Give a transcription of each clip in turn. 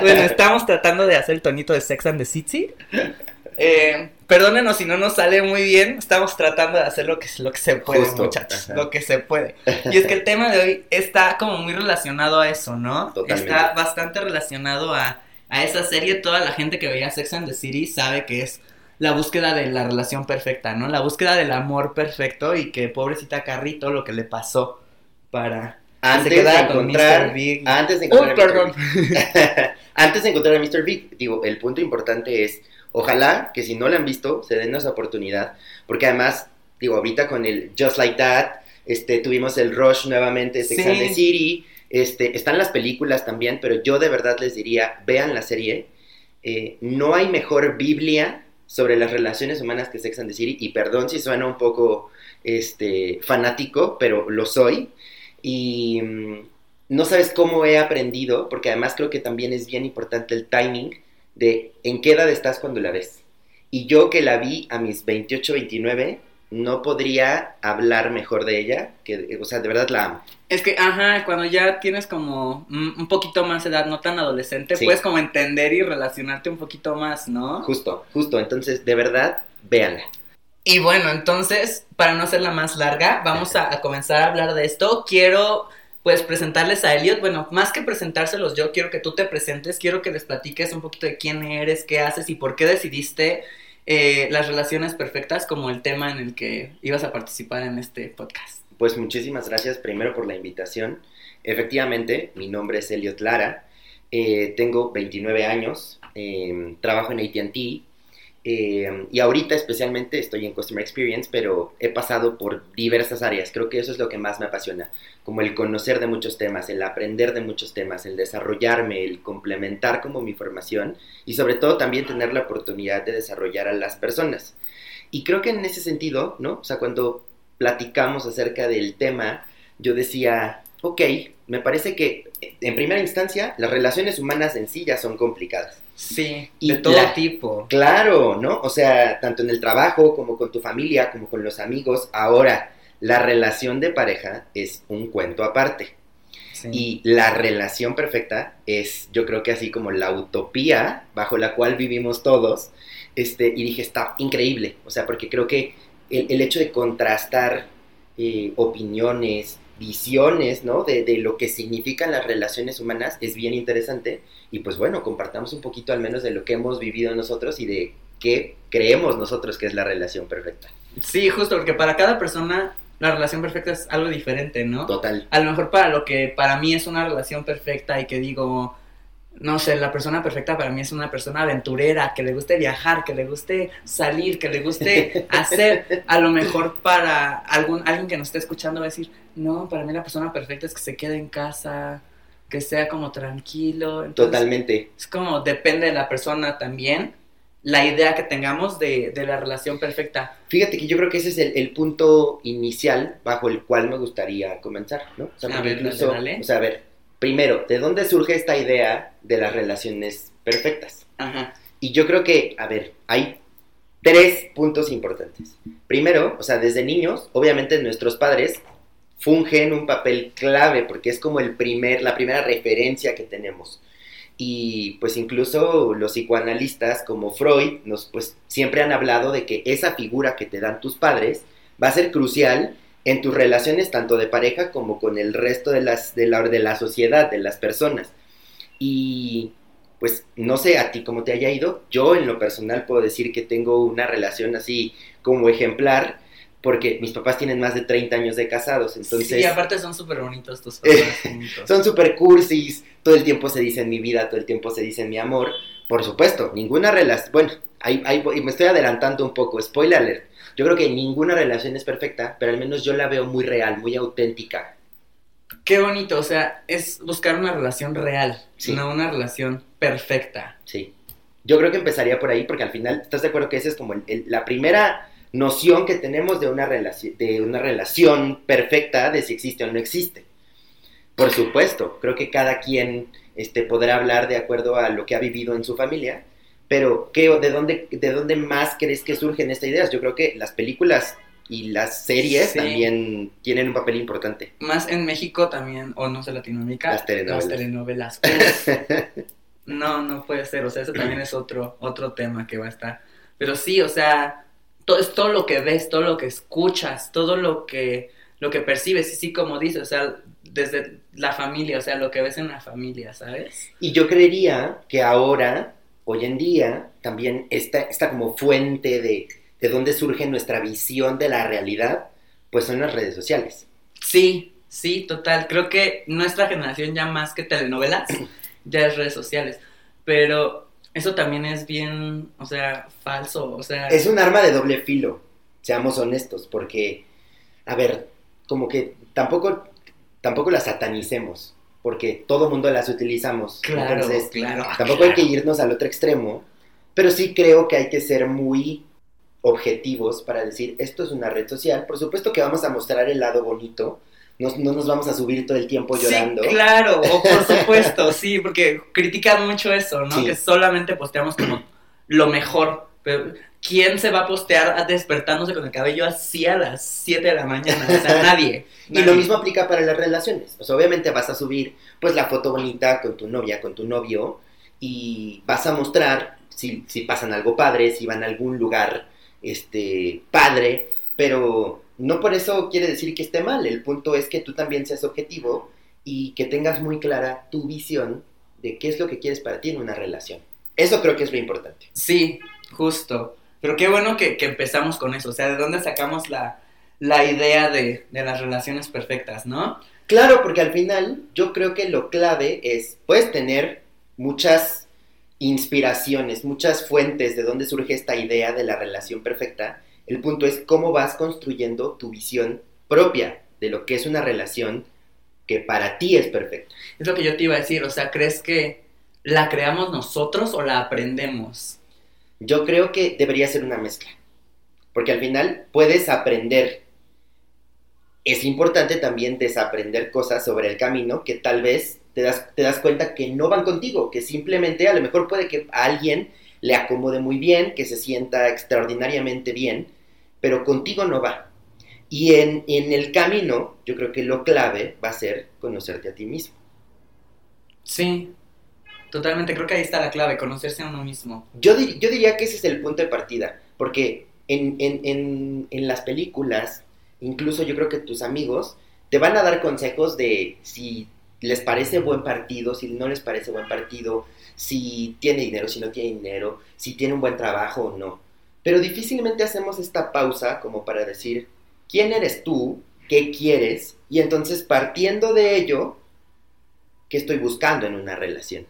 Bueno, estamos tratando de hacer el tonito de Sex and the City. Eh, perdónenos si no nos sale muy bien. Estamos tratando de hacer lo que, lo que se puede, Justo, muchachos. ajá. Lo que se puede. Y es que el tema de hoy está como muy relacionado a eso, ¿no? Totalmente. Está bastante relacionado a, a esa serie. Toda la gente que veía Sex and the City sabe que es la búsqueda de la relación perfecta, ¿no? La búsqueda del amor perfecto y que pobrecita Carrie todo lo que le pasó para Antes se de encontrar, Mr. Big. antes de encontrar a Mr. perdón. Big. antes de encontrar a Mr. Big, digo, el punto importante es, ojalá que si no la han visto, se den esa oportunidad, porque además, digo, ahorita con el Just Like That, este, tuvimos el Rush nuevamente, Sex Sí. and the City, este, están las películas también, pero yo de verdad les diría, vean la serie, Eh, no hay mejor Biblia sobre las relaciones humanas que Sex and the City, y perdón si suena un poco este, fanático, pero lo soy, y mm, no sabes cómo he aprendido, porque además creo que también es bien importante el timing de en qué edad estás cuando la ves. Y yo que la vi a mis 28, 29, no podría hablar mejor de ella, que, o sea, de verdad la amo. Es que, ajá, cuando ya tienes como un poquito más edad, no tan adolescente, Sí. puedes como entender y relacionarte un poquito más, ¿no? Justo, justo. Entonces, de verdad, véanla. Y bueno, entonces, para no hacerla más larga, vamos a, a comenzar a hablar de esto. Quiero, pues, presentarles a Elliot. Bueno, más que presentárselos yo, quiero que tú te presentes, quiero que les platiques un poquito de quién eres, qué haces y por qué decidiste eh, las relaciones perfectas como el tema en el que ibas a participar en este podcast. Pues muchísimas gracias primero por la invitación. Efectivamente, mi nombre es Elliot Lara, eh, tengo 29 años, eh, trabajo en ATT eh, y ahorita especialmente estoy en Customer Experience, pero he pasado por diversas áreas. Creo que eso es lo que más me apasiona, como el conocer de muchos temas, el aprender de muchos temas, el desarrollarme, el complementar como mi formación y sobre todo también tener la oportunidad de desarrollar a las personas. Y creo que en ese sentido, ¿no? O sea, cuando platicamos acerca del tema, yo decía, ok, me parece que en primera instancia las relaciones humanas en sí ya son complicadas. Sí, Y de todo la- tipo. Claro, ¿no? O sea, tanto en el trabajo como con tu familia, como con los amigos. Ahora, la relación de pareja es un cuento aparte. Sí. Y la relación perfecta es, yo creo que así como la utopía bajo la cual vivimos todos. Este, y dije, está increíble. O sea, porque creo que el, el hecho de contrastar eh, opiniones, visiones, ¿no? De, de lo que significan las relaciones humanas es bien interesante. Y pues bueno, compartamos un poquito al menos de lo que hemos vivido nosotros y de qué creemos nosotros que es la relación perfecta. Sí, justo, porque para cada persona la relación perfecta es algo diferente, ¿no? Total. A lo mejor para lo que para mí es una relación perfecta y que digo, no sé, la persona perfecta para mí es una persona aventurera, que le guste viajar, que le guste salir, que le guste hacer. A lo mejor para algún alguien que nos esté escuchando va a decir, no, para mí la persona perfecta es que se quede en casa, que sea como tranquilo. Entonces, Totalmente. Es como depende de la persona también, la idea que tengamos de, de la relación perfecta. Fíjate que yo creo que ese es el, el punto inicial bajo el cual me gustaría comenzar, ¿no? O sea, A ver, incluso, dale, dale. o sea, a ver, primero, ¿de dónde surge esta idea de las relaciones perfectas? Ajá. Y yo creo que, a ver, hay tres puntos importantes. Primero, o sea, desde niños, obviamente nuestros padres fungen un papel clave porque es como el primer, la primera referencia que tenemos. Y pues incluso los psicoanalistas como Freud nos pues siempre han hablado de que esa figura que te dan tus padres va a ser crucial en tus relaciones tanto de pareja como con el resto de las de la, de la sociedad, de las personas. Y pues no sé a ti cómo te haya ido, yo en lo personal puedo decir que tengo una relación así como ejemplar porque mis papás tienen más de 30 años de casados, entonces sí, aparte son súper bonitos tus papás son super cursis, todo el tiempo se dice en mi vida, todo el tiempo se dice en mi amor. Por supuesto, ninguna relación, bueno, ahí, ahí me estoy adelantando un poco, spoiler alert. Yo creo que ninguna relación es perfecta, pero al menos yo la veo muy real, muy auténtica. Qué bonito, o sea, es buscar una relación real, Sí. no una relación perfecta. Sí. Yo creo que empezaría por ahí, porque al final, ¿estás de acuerdo que esa es como el- el- la primera noción que tenemos de una, de una relación perfecta, de si existe o no existe? Por supuesto, creo que cada quien este, podrá hablar de acuerdo a lo que ha vivido en su familia, pero ¿qué, o de, dónde, ¿de dónde más crees que surgen estas ideas? Yo creo que las películas y las series Sí. también tienen un papel importante. Más en México también, o no sé, Latinoamérica. Las telenovelas. Las telenovelas. No, no puede ser. O sea, eso también es otro, otro tema que va a estar. Pero sí, o sea, todo, es todo lo que ves, todo lo que escuchas, todo lo que, lo que percibes. Y sí, como dices, o sea, desde la familia, o sea, lo que ves en la familia, ¿sabes? Y yo creería que ahora, hoy en día, también esta, esta como fuente de, de dónde surge nuestra visión de la realidad, pues son las redes sociales. Sí, sí, total. Creo que nuestra generación ya más que telenovelas, ya es redes sociales. Pero eso también es bien, o sea, falso. O sea, Es un arma de doble filo, seamos honestos, porque, a ver, como que tampoco, tampoco las satanicemos, porque todo mundo las utilizamos. claro, Entonces, claro. tampoco hay que irnos al otro extremo, pero sí creo que hay que ser muy objetivos para decir, esto es una red social, por supuesto que vamos a mostrar el lado bonito, no, no nos vamos a subir todo el tiempo llorando. Sí, claro, o por supuesto, sí, porque critican mucho eso, ¿no? Sí. Que solamente posteamos como lo mejor. Pero, ¿quién se va a postear despertándose con el cabello así a las 7 de la mañana? O sea, nadie. Y lo mismo aplica para las relaciones. O sea, obviamente vas a subir pues la foto bonita con tu novia, con tu novio, y vas a mostrar si, si pasan algo padre, si van a algún lugar este padre, pero no por eso quiere decir que esté mal. El punto es que tú también seas objetivo y que tengas muy clara tu visión de qué es lo que quieres para ti en una relación. Eso creo que es lo importante. Sí, justo. Pero qué bueno que, que empezamos con eso. O sea, ¿de dónde sacamos la, la idea de, de las relaciones perfectas, no? Claro, porque al final yo creo que lo clave es, puedes tener muchas inspiraciones, muchas fuentes de dónde surge esta idea de la relación perfecta. El punto es cómo vas construyendo tu visión propia de lo que es una relación que para ti es perfecta. Es lo que yo te iba a decir. O sea, ¿crees que la creamos nosotros o la aprendemos? Yo creo que debería ser una mezcla, porque al final puedes aprender. Es importante también desaprender cosas sobre el camino que tal vez te das, te das cuenta que no van contigo, que simplemente a lo mejor puede que a alguien le acomode muy bien, que se sienta extraordinariamente bien, pero contigo no va. Y en, en el camino, yo creo que lo clave va a ser conocerte a ti mismo. Sí, totalmente. Creo que ahí está la clave, conocerse a uno mismo. Yo, yo diría que ese es el punto de partida, porque en- en- en las películas, incluso yo creo que tus amigos te van a dar consejos de si les parece buen partido, si no les parece buen partido, si tiene dinero, si no tiene dinero, si tiene un buen trabajo o no. Pero difícilmente hacemos esta pausa como para decir, ¿quién eres tú? ¿Qué quieres? Y entonces partiendo de ello, ¿qué estoy buscando en una relación?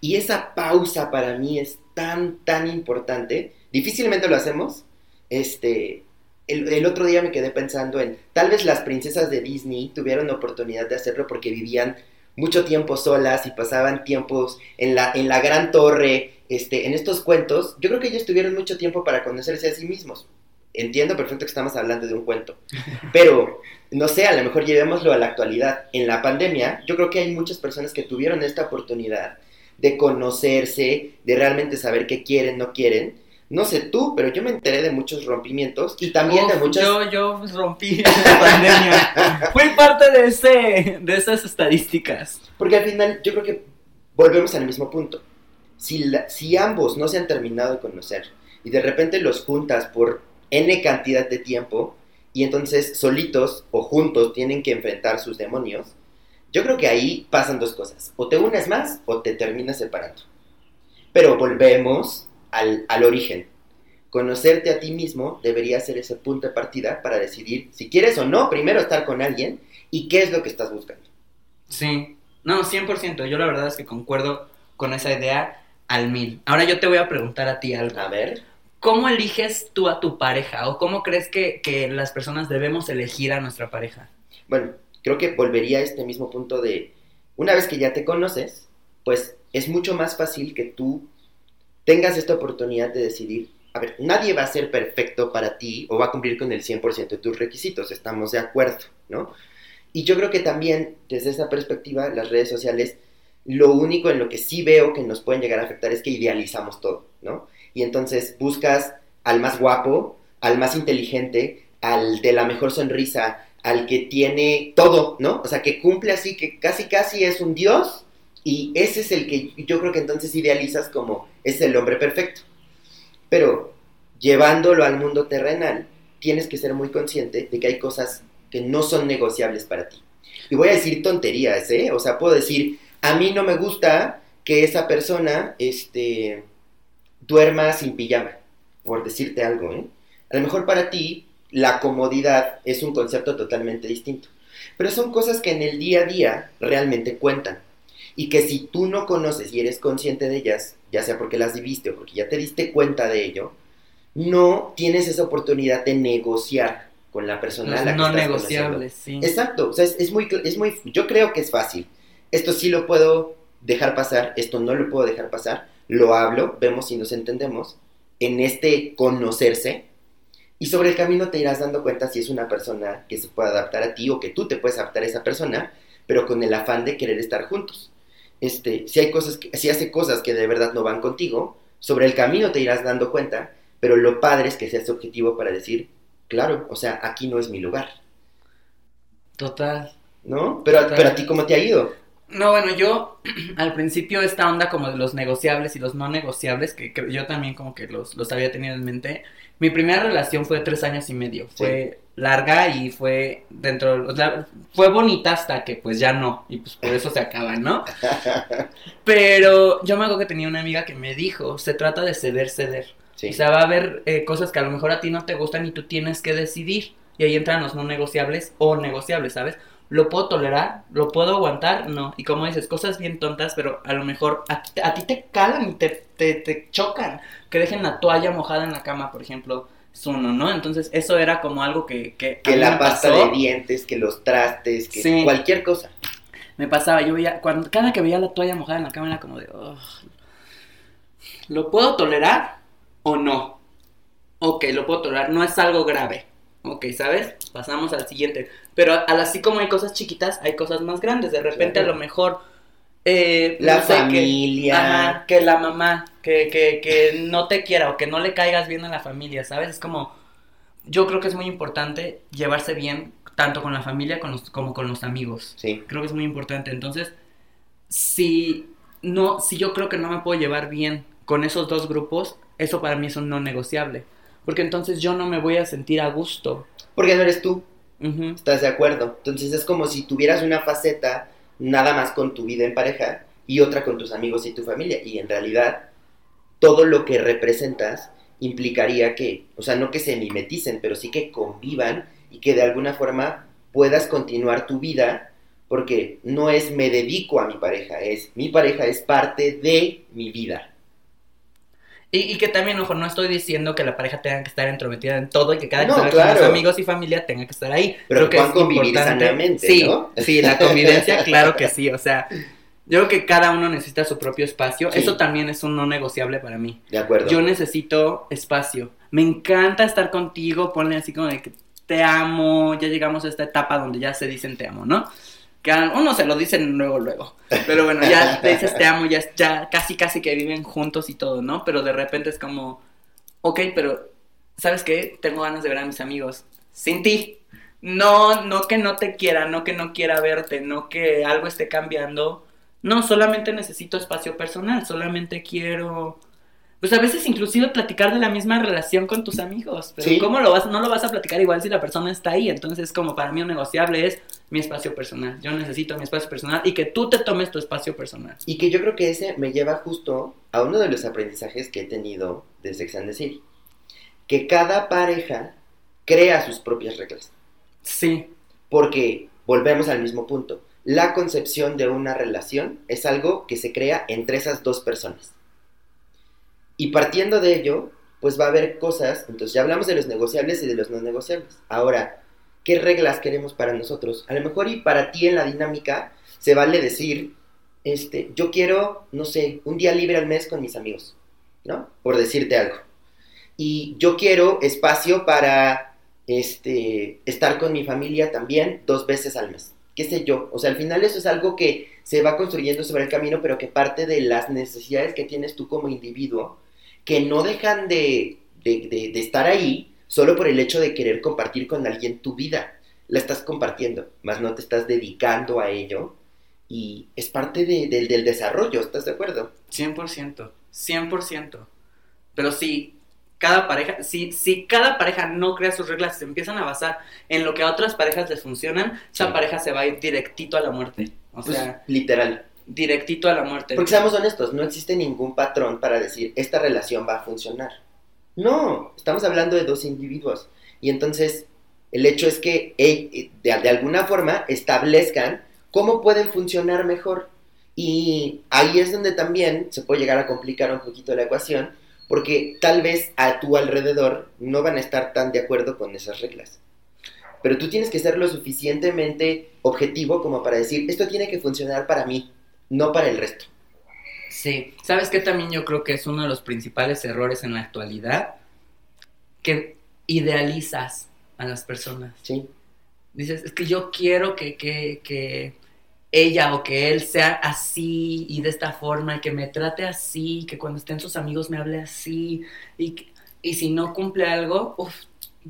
Y esa pausa para mí es tan, tan importante. Difícilmente lo hacemos. Este, el, el otro día me quedé pensando en, tal vez las princesas de Disney tuvieron oportunidad de hacerlo porque vivían mucho tiempo solas y pasaban tiempos en la, en la gran torre, este, en estos cuentos. Yo creo que ellos tuvieron mucho tiempo para conocerse a sí mismos. Entiendo perfecto que estamos hablando de un cuento. Pero, no sé, a lo mejor llevémoslo a la actualidad. En la pandemia, yo creo que hay muchas personas que tuvieron esta oportunidad de conocerse, de realmente saber qué quieren, no quieren. No sé tú, pero yo me enteré de muchos rompimientos y también de Uf, muchas... Yo, yo rompí en la pandemia. Fui parte de, ese, de esas estadísticas. Porque al final yo creo que volvemos al mismo punto. Si, la- si ambos no se han terminado de conocer y de repente los juntas por n cantidad de tiempo y entonces solitos o juntos tienen que enfrentar sus demonios, yo creo que ahí pasan dos cosas. O te unes más o te terminas separando. Pero volvemos al, al origen. Conocerte a ti mismo debería ser ese punto de partida para decidir si quieres o no primero estar con alguien y qué es lo que estás buscando. Sí. No, 100%. Yo la verdad es que concuerdo con esa idea al mil. Ahora yo te voy a preguntar a ti algo. A ver. ¿Cómo eliges tú a tu pareja? ¿O cómo crees que, que las personas debemos elegir a nuestra pareja? Bueno, creo que volvería a este mismo punto de, una vez que ya te conoces, pues es mucho más fácil que tú tengas esta oportunidad de decidir, a ver, nadie va a ser perfecto para ti o va a cumplir con el 100% de tus requisitos, estamos de acuerdo, ¿no? Y yo creo que también desde esa perspectiva, las redes sociales, lo único en lo que sí veo que nos pueden llegar a afectar es que idealizamos todo, ¿no? Y entonces buscas al más guapo, al más inteligente, al de la mejor sonrisa, al que tiene todo, ¿no? O sea, que cumple así, que casi casi es un dios y ese es el que yo creo que entonces idealizas como es el hombre perfecto. Pero llevándolo al mundo terrenal, tienes que ser muy consciente de que hay cosas que no son negociables para ti. Y voy a decir tonterías, ¿eh? O sea, puedo decir, a mí no me gusta que esa persona, este, duerma sin pijama, por decirte algo, ¿eh? A lo mejor para ti la comodidad es un concepto totalmente distinto. Pero son cosas que en el día a día realmente cuentan. Y que si tú no conoces y eres consciente de ellas, ya sea porque las viviste o porque ya te diste cuenta de ello, no tienes esa oportunidad de negociar con la persona. Los no negociables, sí. Exacto, o sea, es, muy, es muy, yo creo que es fácil. Esto sí lo puedo dejar pasar, esto no lo puedo dejar pasar, lo hablo, vemos si nos entendemos, en este conocerse, y sobre el camino te irás dando cuenta si es una persona que se puede adaptar a ti o que tú te puedes adaptar a esa persona, pero con el afán de querer estar juntos. Este, si hay cosas que, si hace cosas que de verdad no van contigo, sobre el camino te irás dando cuenta, pero lo padre es que seas objetivo para decir, claro, o sea, aquí no es mi lugar. Total. ¿No? Pero, pero a ti, ¿cómo te ha ido? No, bueno, yo al principio esta onda como de los negociables y los no negociables, que, yo también como que los, los, había tenido en mente. Mi primera relación fue tres años y medio. Fue larga y fue dentro, o sea, fue bonita hasta que pues ya no, y pues por eso se acaba, ¿no? Pero yo me acuerdo que tenía una amiga que me dijo, se trata de ceder, ceder. O sea, va a haber eh, cosas que a lo mejor a ti no te gustan y tú tienes que decidir. Y ahí entran los no negociables o negociables, ¿sabes? ¿Lo puedo tolerar? ¿Lo puedo aguantar? No. Y como dices, cosas bien tontas, pero a lo mejor a, ti te calan y te, te, chocan. Que dejen la toalla mojada en la cama, por ejemplo, es uno, ¿no? Entonces, eso era como algo que... Que, que la pasta de dientes, que los trastes, que cualquier cosa. Me pasaba, yo veía, cuando, cada que veía la toalla mojada en la cama era como de... ¿Lo puedo tolerar o no? Ok, lo puedo tolerar, no es algo grave Ok, ¿sabes? Pasamos al siguiente. Pero al, así como hay cosas chiquitas, hay cosas más grandes. De repente a lo mejor... Eh, la familia. Que, la mamá, que, que, que no te quiera o que no le caigas bien a la familia, ¿sabes? Es como... Yo creo que es muy importante llevarse bien tanto con la familia como con los amigos. Sí. Creo que es muy importante. Entonces, si no, si yo creo que no me puedo llevar bien con esos dos grupos, eso para mí es un no negociable porque entonces yo no me voy a sentir a gusto. Porque no eres tú. ¿Estás de acuerdo? Entonces es como si tuvieras una faceta nada más con tu vida en pareja y otra con tus amigos y tu familia. Y en realidad, todo lo que representas implicaría que, o sea, no que se mimeticen, pero sí que convivan y que de alguna forma puedas continuar tu vida, porque no es me dedico a mi pareja, es mi pareja es parte de mi vida. Y, que también, ojo, no estoy diciendo que la pareja tenga que estar entrometida en todo y que cada no, con amigos y familia tenga que estar ahí. Pero Creo que es convivir sanamente, sí, ¿no? Sí, la convivencia, claro que sí. O sea, yo creo que cada uno necesita su propio espacio. Eso también es un no negociable para mí. De acuerdo. Yo necesito espacio. Me encanta estar contigo, ponle así como de que te amo, ya llegamos a esta etapa donde ya se dicen te amo, ¿no? Uno se lo dicen luego, luego. Pero bueno, ya te dices te amo, ya, ya casi, casi que viven juntos y todo, ¿no? Pero de repente es como, ok, pero, ¿sabes qué? Tengo ganas de ver a mis amigos. Sin ti. No, no que no te quiera, no que no quiera verte, no que algo esté cambiando. No, solamente necesito espacio personal, solamente quiero pues a veces inclusive platicar de la misma relación con tus amigos. Pero ¿cómo lo vas? No lo vas a platicar igual si la persona está ahí. Entonces, como para mí un negociable es mi espacio personal. Yo necesito mi espacio personal y que tú te tomes tu espacio personal. Y que yo creo que ese me lleva justo a uno de los aprendizajes que he tenido de Sex and the City. Que cada pareja crea sus propias reglas. Sí. Porque volvemos al mismo punto. La concepción de una relación es algo que se crea entre esas dos personas. Y partiendo de ello, pues va a haber cosas, entonces ya hablamos de los negociables y de los no negociables. Ahora, ¿qué reglas queremos para nosotros? A lo mejor y para ti en la dinámica se vale decir, este, yo quiero, no sé, un día libre al mes con mis amigos, ¿no? Por decirte algo. Y yo quiero espacio para este, estar con mi familia también dos veces al mes. ¿Qué sé yo? O sea, al final eso es algo que se va construyendo sobre el camino, pero que parte de las necesidades que tienes tú como individuo que no dejan de, estar ahí solo por el hecho de querer compartir con alguien tu vida. La estás compartiendo, más no te estás dedicando a ello y es parte de- del- del desarrollo, ¿estás de acuerdo? 100%, 100%. Pero si cada pareja, si, si cada pareja no crea sus reglas y se empiezan a basar en lo que a otras parejas les funcionan, esa pareja se va a ir directito a la muerte. O Pues, sea, literal. Directito a la muerte. Porque seamos honestos, no existe ningún patrón para decir esta relación va a funcionar. No, estamos hablando de dos individuos. Y entonces, el hecho es que de, de alguna forma establezcan cómo pueden funcionar mejor. Y ahí es donde también se puede llegar a complicar un poquito la ecuación, porque tal vez a tu alrededor no van a estar tan de acuerdo con esas reglas. Pero tú tienes que ser lo suficientemente objetivo como para decir, esto tiene que funcionar para mí, no para el resto. Sí, ¿sabes qué también yo creo que es uno de los principales errores en la actualidad? Que idealizas a las personas. Sí. Dices, es que yo quiero que, que, que ella o que él sea así y de esta forma y que me trate así, que cuando estén sus amigos me hable así y, que- y si no cumple algo, uff,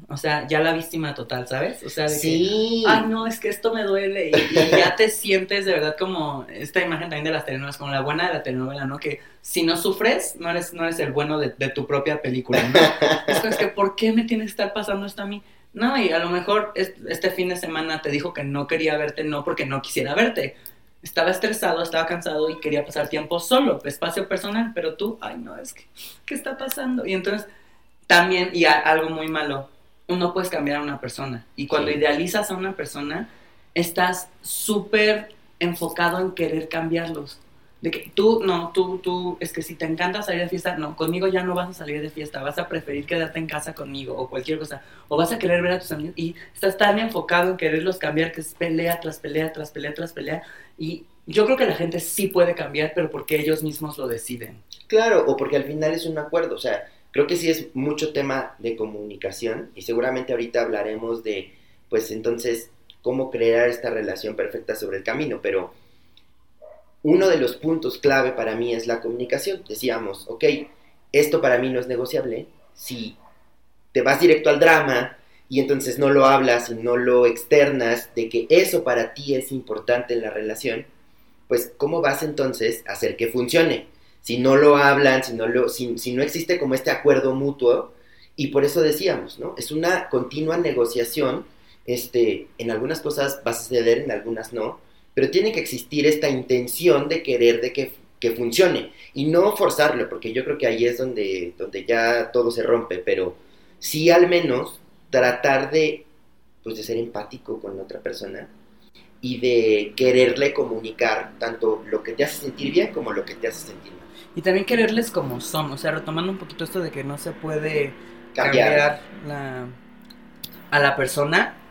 o sea, ya la víctima total, ¿sabes? O sea, de que, Sí. ay no, es que esto me duele y, y ya te sientes de verdad como esta imagen también de las telenovelas, como la buena de la telenovela, ¿no? Que si no sufres, no eres, no eres el bueno de, de tu propia película, ¿no? es que, ¿por qué me tiene que estar pasando esto a mí? No, y a lo mejor es- este fin de semana te dijo que no quería verte, no porque no quisiera verte. Estaba estresado, estaba cansado y quería pasar tiempo solo, espacio personal, pero tú, ay no, es que, ¿qué está pasando? Y entonces, también, y a- algo muy malo, no puedes cambiar a una persona. Y cuando Sí. idealizas a una persona, estás súper enfocado en querer cambiarlos. De que tú, no, tú, tú, es que si te encanta salir de fiesta, no, conmigo ya no vas a salir de fiesta, vas a preferir quedarte en casa conmigo o cualquier cosa, o vas a querer ver a tus amigos y estás tan enfocado en quererlos cambiar que es pelea tras pelea, tras pelea, tras pelea. Y yo creo que la gente sí puede cambiar, pero porque ellos mismos lo deciden. Claro, o porque al final es un acuerdo, o sea, creo que sí es mucho tema de comunicación y seguramente ahorita hablaremos de, pues entonces, cómo crear esta relación perfecta sobre el camino, pero uno de los puntos clave para mí es la comunicación. Decíamos, ok, esto para mí no es negociable, si te vas directo al drama y entonces no lo hablas y no lo externas de que eso para ti es importante en la relación, pues ¿cómo vas entonces a hacer que funcione? Si no lo hablan, si no, lo, si, no existe como este acuerdo mutuo, y por eso decíamos, ¿no? Es una continua negociación, este, en algunas cosas va a suceder, en algunas no, pero tiene que existir esta intención de querer de que, que funcione y no forzarlo, porque yo creo que ahí es donde, donde ya todo se rompe, pero sí al menos tratar de, pues, de ser empático con la otra persona y de quererle comunicar tanto lo que te hace sentir bien como lo que te hace sentir mal. Y también quererles como son, o sea, retomando un poquito esto de que no se puede Cambiar. cambiar la, a la persona,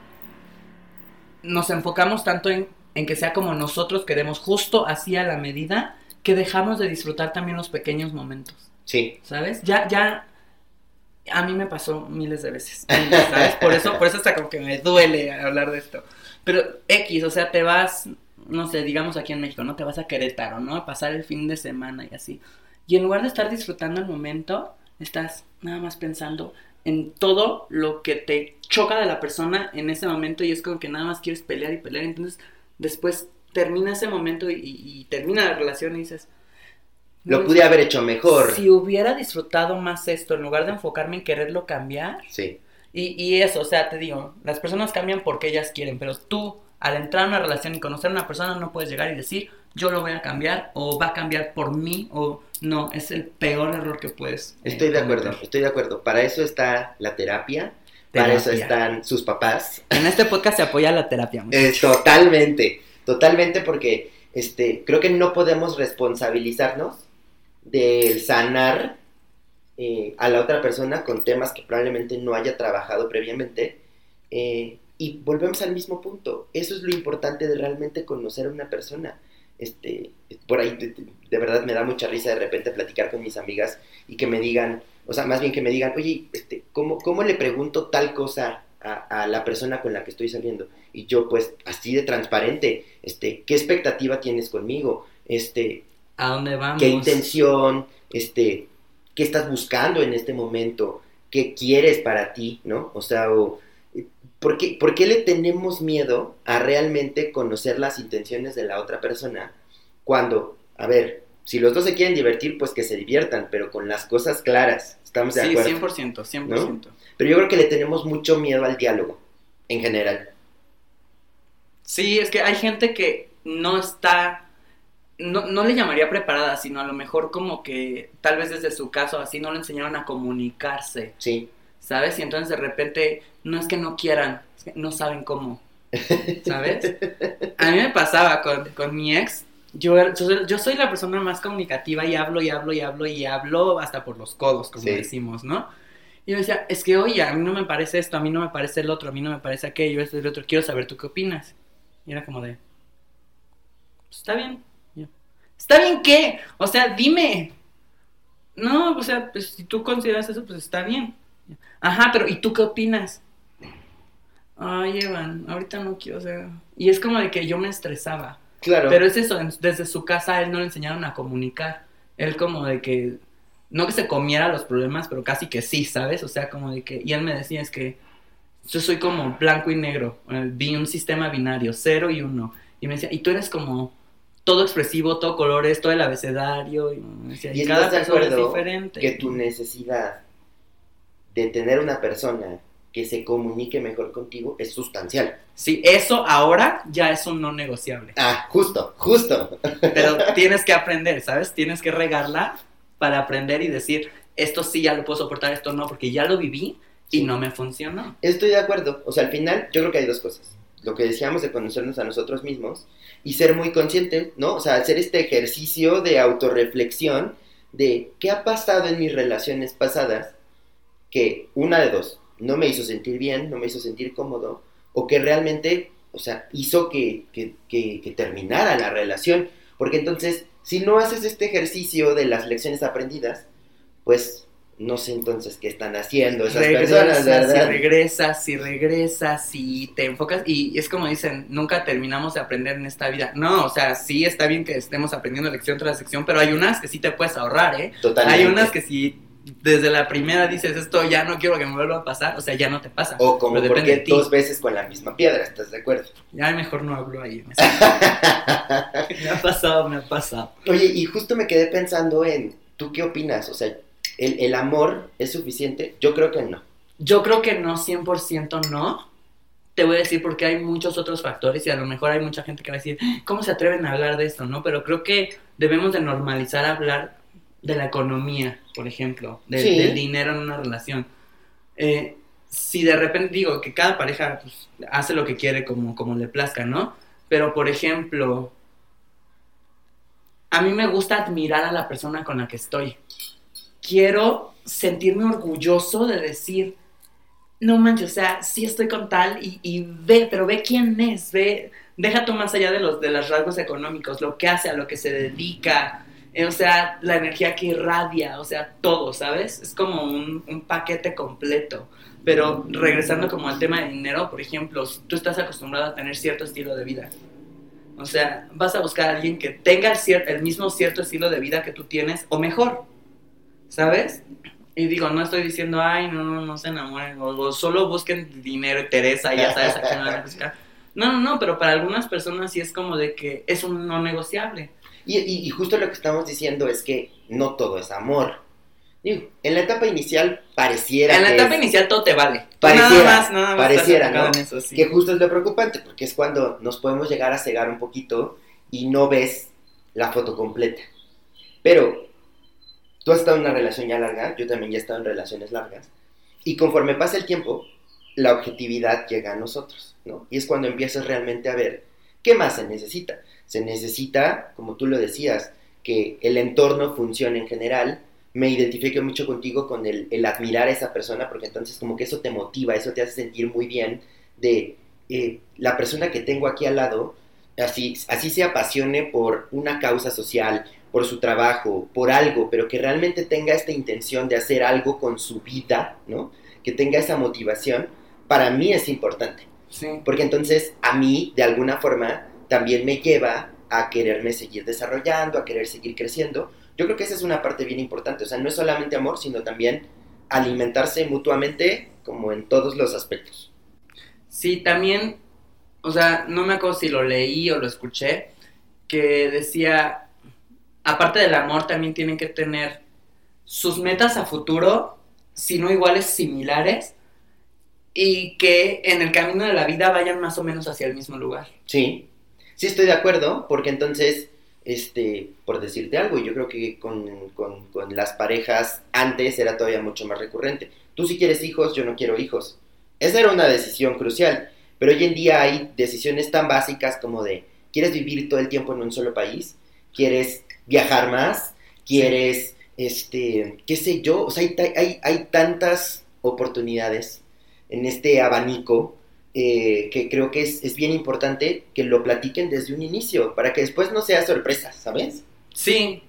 nos enfocamos tanto en, en que sea como nosotros queremos, justo así a la medida, que dejamos de disfrutar también los pequeños momentos, Sí, ¿sabes? Ya, ya, a mí me pasó miles de veces, ¿sabes? Por eso, por eso hasta como que me duele hablar de esto. Pero X, o sea, te vas, no sé, digamos aquí en México, ¿no? Te vas a Querétaro, ¿no? A pasar el fin de semana y así. Y en lugar de estar disfrutando el momento, estás nada más pensando en todo lo que te choca de la persona en ese momento y es como que nada más quieres pelear y pelear. Entonces, después termina ese momento y, y- termina la relación y dices... lo "No, pude haber hecho mejor. Si hubiera disfrutado más esto, en lugar de enfocarme en quererlo cambiar, Sí, y, y eso, o sea, te digo, las personas cambian porque ellas quieren, pero tú, al entrar a una relación y conocer a una persona, no puedes llegar y decir, yo lo voy a cambiar, o va a cambiar por mí, o no, es el peor error que puedes. eh, estoy de acuerdo, estoy de acuerdo. Para eso está la terapia, para eso están sus papás. En este podcast se apoya la terapia. Eh, totalmente, totalmente porque este, creo que no podemos responsabilizarnos del sanar eh, a la otra persona con temas que probablemente no haya trabajado previamente. eh, y volvemos al mismo punto. Eso es lo importante de realmente conocer a una persona. Este, por ahí de, verdad me da mucha risa de repente platicar con mis amigas y que me digan, o sea, más bien que me digan, oye, este, ¿cómo, cómo le pregunto tal cosa a, a la persona con la que estoy saliendo? Y yo, pues, así de transparente, este, ¿qué expectativa tienes conmigo? Este, ¿A dónde vamos? ¿Qué intención? Este, ¿Qué estás buscando en este momento? qué quieres para ti, ¿no? O sea, o, ¿por, qué, ¿por qué le tenemos miedo a realmente conocer las intenciones de la otra persona cuando, a ver, si los dos se quieren divertir, pues que se diviertan, pero con las cosas claras, ¿estamos de Sí, acuerdo? 100%, 100%. Pero yo creo que le tenemos mucho miedo al diálogo, en general. Sí, es que hay gente que no está, no, no le llamaría preparada, sino a lo mejor como que tal vez desde su caso así no le enseñaron a comunicarse, Sí, ¿sabes? Y entonces de repente no es que no quieran, es que no saben cómo, ¿sabes? A mí me pasaba con, con mi ex, yo, yo, soy- yo soy la persona más comunicativa y hablo y hablo y hablo y hablo hasta por los codos, como Sí. decimos, ¿no? Y yo decía, es que oye, a mí no me parece esto, a mí no me parece el otro, a mí no me parece aquello, esto y el otro, quiero saber tú qué opinas. Y era como de, "Pues, está bien. Yo, ¿Está bien qué? O sea, dime. No, o sea, pues si tú consideras eso, pues está bien. Ajá, pero ¿y tú qué opinas? Ay, Evan, ahorita no quiero, o sea. Y es como de que yo me estresaba. claro. Pero es eso, desde su casa a él no le enseñaron a comunicar. Él como de que, no que se comiera los problemas, pero casi que sí, ¿sabes? O sea, como de que, y él me decía es que yo soy como blanco y negro, eh, vi un sistema binario, cero y uno. Y me decía, y tú eres como todo expresivo, todo colores, todo el abecedario. Y, me decía, Y y cada persona es diferente. que tu necesidad de tener una persona que se comunique mejor contigo es sustancial. Sí, eso ahora ya es un no negociable. Ah, justo, justo. Pero tienes que aprender, ¿sabes? Tienes que regarla para aprender y decir, esto sí ya lo puedo soportar, esto no, porque ya lo viví y Sí. no me funcionó. Estoy de acuerdo. O sea, al final yo creo que hay dos cosas. Lo que decíamos de conocernos a nosotros mismos y ser muy consciente, ¿no? O sea, hacer este ejercicio de autorreflexión de qué ha pasado en mis relaciones pasadas que una de dos, no me hizo sentir bien, no me hizo sentir cómodo, o que realmente, o sea, hizo que, que, que- que terminara la relación. Porque entonces, si no haces este ejercicio de las lecciones aprendidas, pues no sé entonces qué están haciendo esas personas, Regresas ¿verdad? regresas y regresas y te enfocas y es como dicen, nunca terminamos de aprender en esta vida. No, o sea, sí está bien que estemos aprendiendo lección tras lección, pero hay unas que sí te puedes ahorrar, ¿eh? Totalmente. Hay unas que si desde la primera dices esto ya no quiero que me vuelva a pasar, o sea, ya no te pasa. O como Pero porque de dos veces con la misma piedra, ¿estás de acuerdo? Ya mejor no hablo ahí. Me, me ha pasado, me ha pasado. Oye, y justo me quedé pensando en, ¿tú qué opinas? O sea, ¿el, el amor es suficiente? Yo creo que no. Yo creo que no, 100% no. Te voy a decir porque hay muchos otros factores y a lo mejor hay mucha gente que va a decir, ¿cómo se atreven a hablar de esto? no Pero creo que debemos de normalizar hablar de la economía, por ejemplo, de- Sí. del dinero en una relación. Eh, si de repente digo que cada pareja pues, hace lo que quiere como, como le plazca, ¿no? Pero, por ejemplo, a mí me gusta admirar a la persona con la que estoy. Quiero sentirme orgulloso de decir, no manches, o sea, sí estoy con tal y, y ve, pero ve quién es, ve, deja tú más allá de los, de los rasgos económicos, lo que hace, a lo que se dedica, o sea, la energía que irradia, o sea, todo, ¿sabes? Es como un, un paquete completo. Pero regresando como al tema de dinero, por ejemplo, tú estás acostumbrado a tener cierto estilo de vida, o sea, vas a buscar a alguien que tenga el, cier- el mismo cierto estilo de vida que tú tienes o mejor, ¿sabes? Y digo, no estoy diciendo, ay, no, no, no se enamoren, o, solo busquen dinero Teresa, ya sabes a quién van a buscar. No, no, no, pero para algunas personas sí es como de que es un no negociable. Y, y- y justo lo que estamos diciendo es que no todo es amor. Digo, en la etapa inicial pareciera En la que etapa es- inicial todo te vale. Pareciera, nada más, nada más pareciera, ¿no? eso, sí. que justo es lo preocupante, porque es cuando nos podemos llegar a cegar un poquito y no ves la foto completa. Pero tú has estado en una relación ya larga, yo también ya he estado en relaciones largas, y conforme pasa el tiempo, la objetividad llega a nosotros, ¿no? Y es cuando empiezas realmente a ver qué más se necesita. Se necesita, como tú lo decías, que el entorno funcione en general. Me identifico mucho contigo con el, el admirar a esa persona, porque entonces como que eso te motiva, eso te hace sentir muy bien de eh, la persona que tengo aquí al lado, así, así se apasione por una causa social, por su trabajo, por algo, pero que realmente tenga esta intención de hacer algo con su vida, ¿no? Que tenga esa motivación, para mí es importante. Sí. Porque entonces a mí, de alguna forma, también me lleva a quererme seguir desarrollando, a querer seguir creciendo. Yo creo que esa es una parte bien importante. O sea, no es solamente amor, sino también alimentarse mutuamente como en todos los aspectos. Sí, también, o sea, no me acuerdo si lo leí o lo escuché, que decía, aparte del amor, también tienen que tener sus metas a futuro, si no iguales, similares, y que en el camino de la vida vayan más o menos hacia el mismo lugar. Sí, sí estoy de acuerdo, porque entonces, este, por decirte algo, yo creo que con, con, con las parejas antes era todavía mucho más recurrente. Tú si quieres hijos, yo no quiero hijos. Esa era una decisión crucial, pero hoy en día hay decisiones tan básicas como de, ¿quieres vivir todo el tiempo en un solo país? ¿Quieres viajar más? ¿Quieres, este, qué sé yo? O sea, hay, hay, hay tantas oportunidades en este abanico eh, que creo que es, es, bien importante que lo platiquen desde un inicio, para que después no sea sorpresa, ¿sabes? Sí,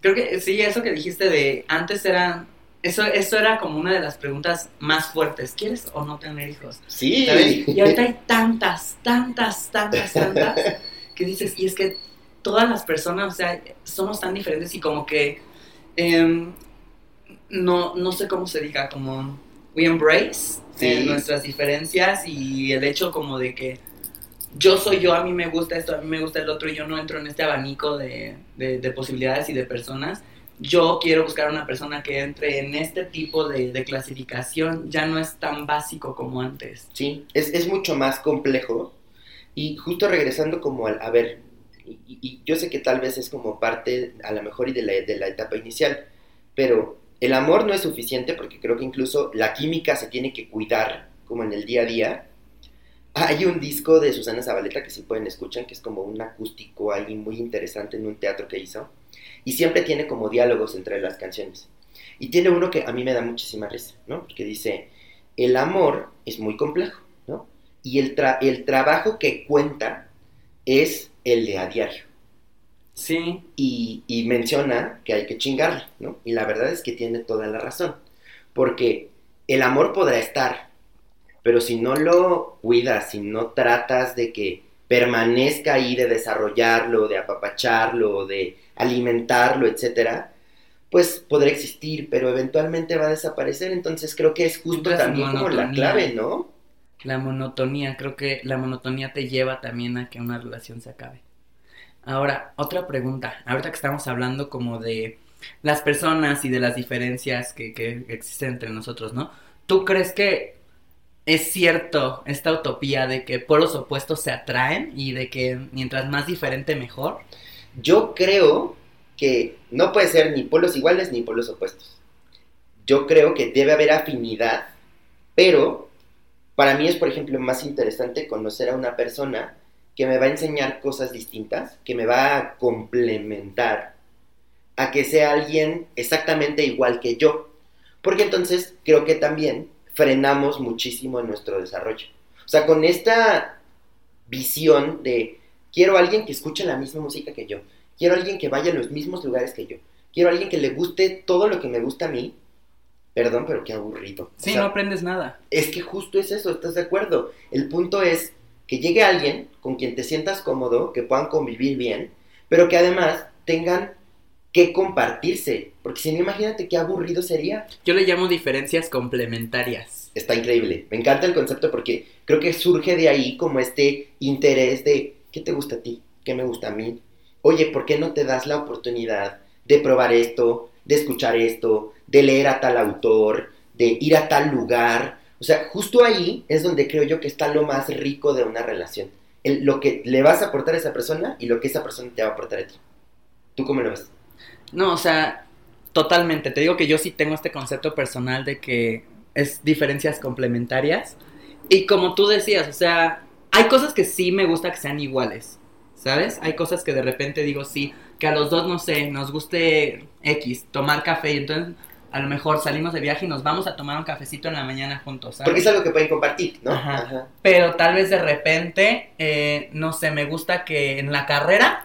creo que sí, eso que dijiste de antes era, eso, eso era como una de las preguntas más fuertes, ¿quieres o no tener hijos? Sí. ¿Sabes? Y ahorita hay tantas, tantas, tantas, tantas, que dices, y es que todas las personas, o sea, somos tan diferentes y como que, eh, no, no sé cómo se diga, como we embrace sí. nuestras diferencias y el hecho como de que yo soy yo, a mí me gusta esto, a mí me gusta el otro y yo no entro en este abanico de, de, de posibilidades y de personas. Yo quiero buscar una persona que entre en este tipo de, de clasificación, ya no es tan básico como antes. Sí, es, es mucho más complejo y justo regresando como al, a ver, y, y, yo sé que tal vez es como parte a lo mejor y de la, de la etapa inicial, pero el amor no es suficiente porque creo que incluso la química se tiene que cuidar como en el día a día. Hay un disco de Susana Zabaleta que sí pueden escuchar, que es como un acústico ahí muy interesante en un teatro que hizo. Y siempre tiene como diálogos entre las canciones. Y tiene uno que a mí me da muchísima risa, ¿no? Porque dice, el amor es muy complejo, ¿no? Y el, el trabajo que cuenta es el de a diario. Sí. Y, y, menciona que hay que chingarle, ¿no? Y la verdad es que tiene toda la razón. Porque el amor podrá estar, pero si no lo cuidas, si no tratas de que permanezca ahí, de desarrollarlo, de apapacharlo, de alimentarlo, etcétera, pues podrá existir, pero eventualmente va a desaparecer. Entonces creo que es justo también como la clave, ¿no? La monotonía, creo que la monotonía te lleva también a que una relación se acabe. Ahora, otra pregunta. Ahorita que estamos hablando como de las personas y de las diferencias que, que, existen entre nosotros, ¿no? ¿Tú crees que es cierto esta utopía de que polos opuestos se atraen y de que mientras más diferente mejor? Yo creo que no puede ser ni polos iguales ni polos opuestos. Yo creo que debe haber afinidad, pero para mí es, por ejemplo, más interesante conocer a una persona que me va a enseñar cosas distintas, que me va a complementar a que sea alguien exactamente igual que yo. Porque entonces creo que también frenamos muchísimo en nuestro desarrollo. O sea, con esta visión de quiero a alguien que escuche la misma música que yo, quiero a alguien que vaya a los mismos lugares que yo, quiero a alguien que le guste todo lo que me gusta a mí. Perdón, pero qué aburrido. Sí, o sea, no aprendes nada. Es que justo es eso, ¿estás de acuerdo? El punto es que llegue alguien con quien te sientas cómodo, que puedan convivir bien, pero que además tengan que compartirse, porque si no, imagínate qué aburrido sería. Yo le llamo diferencias complementarias. Está increíble, me encanta el concepto porque creo que surge de ahí como este interés de qué te gusta a ti, qué me gusta a mí. Oye, ¿por qué no te das la oportunidad de probar esto, de escuchar esto, de leer a tal autor, de ir a tal lugar? O sea, justo ahí es donde creo yo que está lo más rico de una relación. El, lo que le vas a aportar a esa persona y lo que esa persona te va a aportar a ti. ¿Tú cómo lo ves? No, o sea, totalmente. Te digo que yo sí tengo este concepto personal de que es diferencias complementarias. Y como tú decías, o sea, hay cosas que sí me gusta que sean iguales. ¿Sabes? Hay cosas que de repente digo sí, que a los dos, no sé, nos guste X, tomar café y entonces a lo mejor salimos de viaje y nos vamos a tomar un cafecito en la mañana juntos, ¿sabes? Porque es algo que pueden compartir, ¿no? Ajá. Ajá. Pero tal vez de repente, eh, no sé, me gusta que en la carrera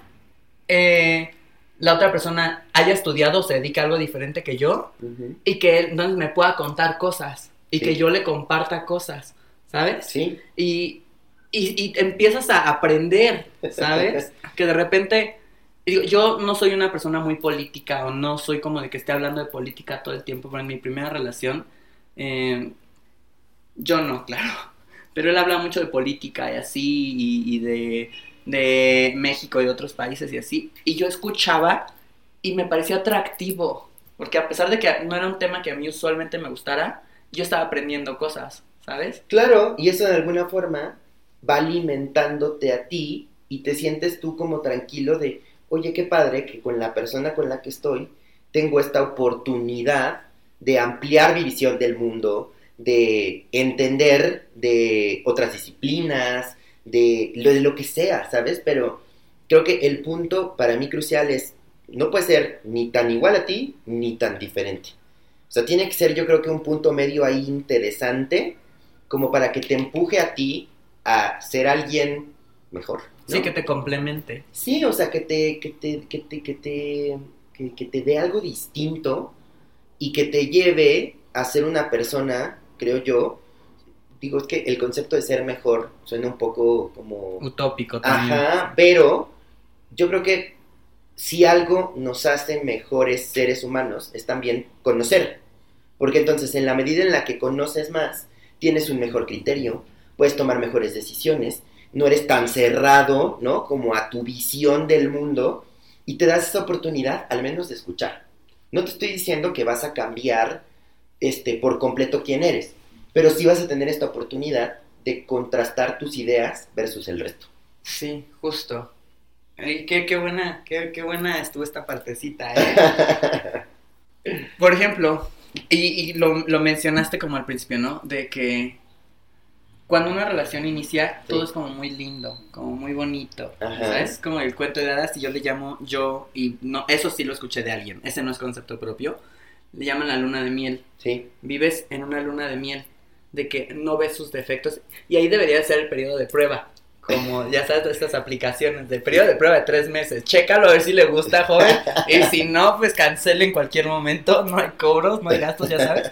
eh, la otra persona haya estudiado o se dedique a algo diferente que yo uh -huh. y que él entonces me pueda contar cosas y sí. que yo le comparta cosas, ¿sabes? Sí. Y, y, y empiezas a aprender, ¿sabes? que de repente yo no soy una persona muy política o no soy como de que esté hablando de política todo el tiempo, pero en mi primera relación, eh, yo no, claro. Pero él habla mucho de política y así, y, y de, de México y otros países y así. Y yo escuchaba y me parecía atractivo, porque a pesar de que no era un tema que a mí usualmente me gustara, yo estaba aprendiendo cosas, ¿sabes? Claro, y eso de alguna forma va alimentándote a ti y te sientes tú como tranquilo de, oye, qué padre que con la persona con la que estoy tengo esta oportunidad de ampliar mi visión del mundo, de entender de otras disciplinas, de lo, de lo que sea, ¿sabes? Pero creo que el punto para mí crucial es, no puede ser ni tan igual a ti, ni tan diferente. O sea, tiene que ser yo creo que un punto medio ahí interesante, como para que te empuje a ti a ser alguien mejor. ¿No? Sí, que te complemente. Sí, o sea, que te, que te, que te, que te, que, que te dé algo distinto y que te lleve a ser una persona, creo yo, digo, es que el concepto de ser mejor suena un poco como... Utópico también. Ajá, pero yo creo que si algo nos hace mejores seres humanos es también conocer. Porque entonces en la medida en la que conoces más, tienes un mejor criterio, puedes tomar mejores decisiones, no eres tan cerrado, ¿no? Como a tu visión del mundo y te das esa oportunidad al menos de escuchar. No te estoy diciendo que vas a cambiar este, por completo quién eres, pero sí vas a tener esta oportunidad de contrastar tus ideas versus el resto. Sí, justo. Ay, qué, qué buena, qué, qué buena estuvo esta partecita, ¿eh? Por ejemplo, y, y lo, lo mencionaste como al principio, ¿no? De que cuando una relación inicia, Sí. todo es como muy lindo, como muy bonito. Ajá. ¿Sabes? Como el cuento de hadas, y yo le llamo yo, y no, eso sí lo escuché de alguien, ese no es concepto propio. Le llaman la luna de miel. Sí, Vives en una luna de miel, de que no ves sus defectos, y ahí debería ser el periodo de prueba. Como ya sabes, estas aplicaciones de periodo de prueba de tres meses. Chécalo a ver si le gusta, joven. Y si no, pues cancele en cualquier momento. No hay cobros, no hay gastos, ya sabes.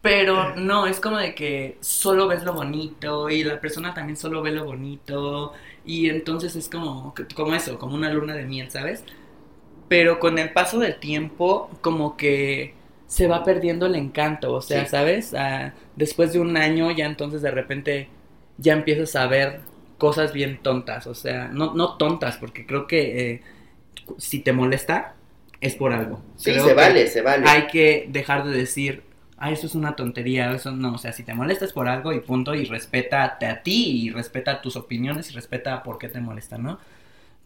Pero no, es como de que solo ves lo bonito y la persona también solo ve lo bonito. Y entonces es como, como eso, como una luna de miel, ¿sabes? Pero con el paso del tiempo, como que se va perdiendo el encanto. O sea, Sí. ¿sabes? Ah, después de un año, ya entonces de repente ya empiezas a ver cosas bien tontas. O sea, no, no tontas, porque creo que eh, si te molesta, es por algo. sí, Creo se vale, se vale. hay que dejar de decir, ah, eso es una tontería, eso no, o sea, si te molestas por algo y punto, y respétate a ti, y respeta tus opiniones, y respeta por qué te molesta, ¿no?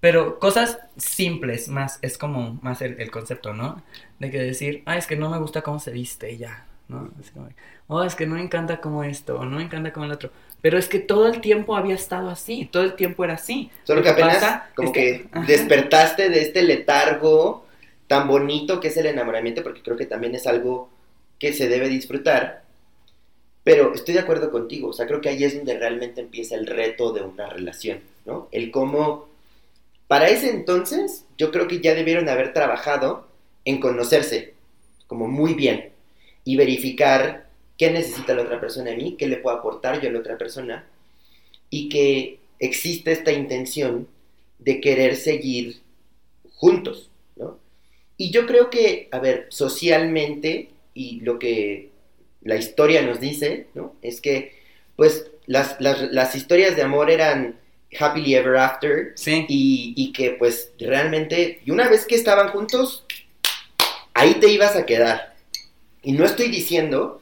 Pero cosas simples, más, es como más el, el concepto, ¿no? De que decir, ah, es que no me gusta cómo se viste, y ya, ¿no? Como, oh, es que no me encanta como esto, o no me encanta como el otro. Pero es que todo el tiempo había estado así, todo el tiempo era así. Solo Lo que apenas pasa como es que, despertaste de este letargo tan bonito que es el enamoramiento, porque creo que también es algo que se debe disfrutar. Pero estoy de acuerdo contigo, o sea, creo que ahí es donde realmente empieza el reto de una relación, ¿no? El cómo, para ese entonces, yo creo que ya debieron haber trabajado en conocerse como muy bien y verificar qué necesita la otra persona de mí, qué le puedo aportar yo a la otra persona y que existe esta intención de querer seguir juntos, ¿no? Y yo creo que, a ver, socialmente y lo que la historia nos dice, ¿no? Es que, pues, las, las, las historias de amor eran happily ever after Sí, y, y que, pues, realmente, y una vez que estaban juntos, ahí te ibas a quedar. Y no estoy diciendo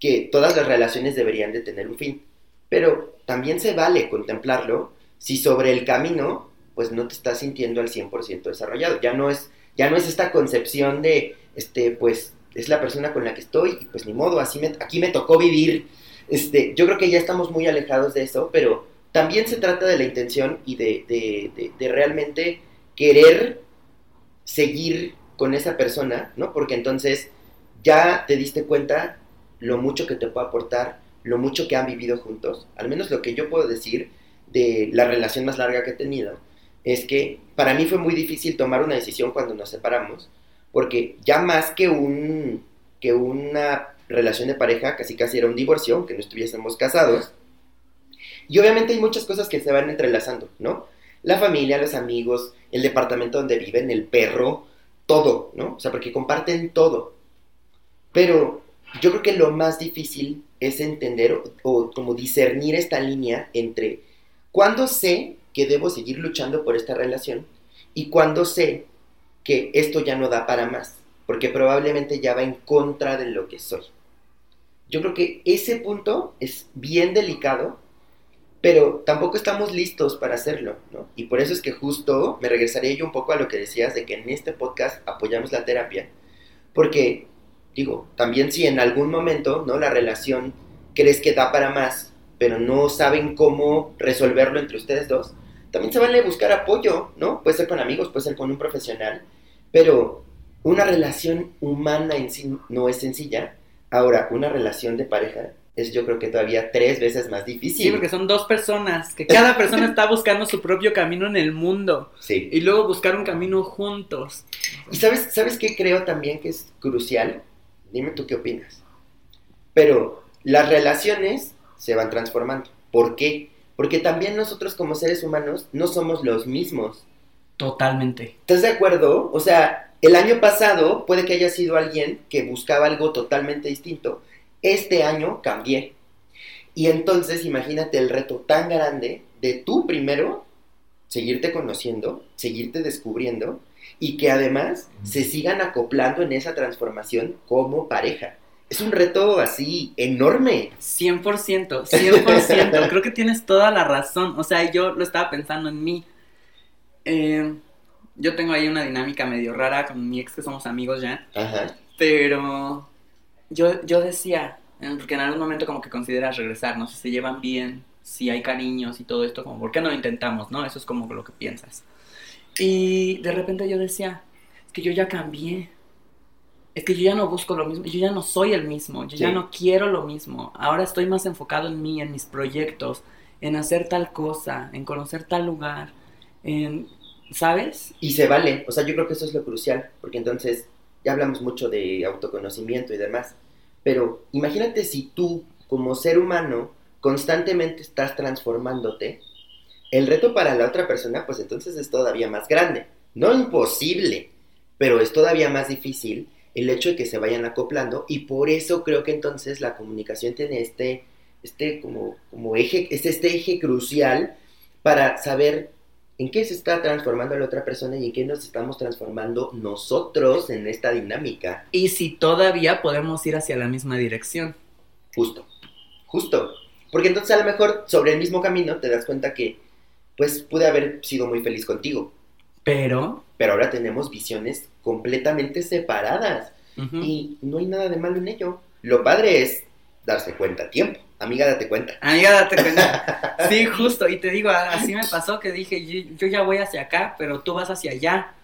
que todas las relaciones deberían de tener un fin, pero también se vale contemplarlo si sobre el camino, pues, no te estás sintiendo al 100% desarrollado. Ya no es, ya no es esta concepción de, este, pues, es la persona con la que estoy y pues ni modo, así me, aquí me tocó vivir. Este, yo creo que ya estamos muy alejados de eso, pero también se trata de la intención y de, de, de, realmente querer seguir con esa persona, ¿no? Porque entonces ya te diste cuenta lo mucho que te puede aportar, lo mucho que han vivido juntos. Al menos lo que yo puedo decir de la relación más larga que he tenido es que para mí fue muy difícil tomar una decisión cuando nos separamos, porque ya más que un que una relación de pareja, casi casi era un divorcio, aunque no estuviésemos casados. Y obviamente hay muchas cosas que se van entrelazando, ¿no? la familia, los amigos, el departamento donde viven, el perro, todo, ¿no? O sea, porque comparten todo. Pero yo creo que lo más difícil es entender o, o como discernir esta línea entre cuándo sé que debo seguir luchando por esta relación y cuándo sé que esto ya no da para más, porque probablemente ya va en contra de lo que soy. Yo creo que ese punto es bien delicado, pero tampoco estamos listos para hacerlo, ¿no? Y por eso es que justo me regresaría yo un poco a lo que decías de que en este podcast apoyamos la terapia, porque digo, también si en algún momento, ¿no? La relación crees que da para más, pero no saben cómo resolverlo entre ustedes dos, también se vale buscar apoyo, ¿no? Puede ser con amigos, puede ser con un profesional, pero una relación humana en sí no es sencilla. Ahora, una relación de pareja es yo creo que todavía tres veces más difícil. Sí, porque son dos personas, que cada persona está buscando su propio camino en el mundo. Sí. Y luego buscar un camino juntos. ¿Y sabes, sabes qué creo también que es crucial? Dime tú qué opinas. Pero las relaciones se van transformando. ¿Por qué? Porque también nosotros como seres humanos no somos los mismos. Totalmente. ¿Estás de acuerdo? O sea, el año pasado puede que haya sido alguien que buscaba algo totalmente distinto. Este año cambié. Y entonces imagínate el reto tan grande de tú primero seguirte conociendo, seguirte descubriendo y que además se sigan acoplando en esa transformación como pareja. Es un reto así enorme. 100%, 100%. Creo que tienes toda la razón. O sea, yo lo estaba pensando en mí. Eh, yo tengo ahí una dinámica medio rara con mi ex, que somos amigos ya. Ajá. Pero yo, yo decía, eh, porque en algún momento como que consideras regresar, ¿no? Si se llevan bien, si hay cariños y todo esto, como, ¿por qué no lo intentamos, no? Eso es como lo que piensas. Y de repente yo decía, es que yo ya cambié. Es que yo ya no busco lo mismo, yo ya no soy el mismo, yo ya no quiero lo mismo. Ahora estoy más enfocado en mí, en mis proyectos, en hacer tal cosa, en conocer tal lugar, en, ¿sabes? Y se vale, o sea, yo creo que eso es lo crucial, porque entonces ya hablamos mucho de autoconocimiento y demás, pero imagínate si tú, como ser humano, constantemente estás transformándote, el reto para la otra persona, pues entonces es todavía más grande. No imposible, pero es todavía más difícil el hecho de que se vayan acoplando y por eso creo que entonces la comunicación tiene este, este como, como eje, es este eje crucial para saber en qué se está transformando la otra persona y en qué nos estamos transformando nosotros en esta dinámica. Y si todavía podemos ir hacia la misma dirección. Justo, justo. Porque entonces a lo mejor sobre el mismo camino te das cuenta que pues pude haber sido muy feliz contigo, Pero... pero ahora tenemos visiones completamente separadas y no hay nada de malo en ello. Lo padre es darse cuenta a tiempo. Amiga, date cuenta. Amiga, date cuenta. Sí, justo. Y te digo, así me pasó que dije, yo, yo ya voy hacia acá, pero tú vas hacia allá.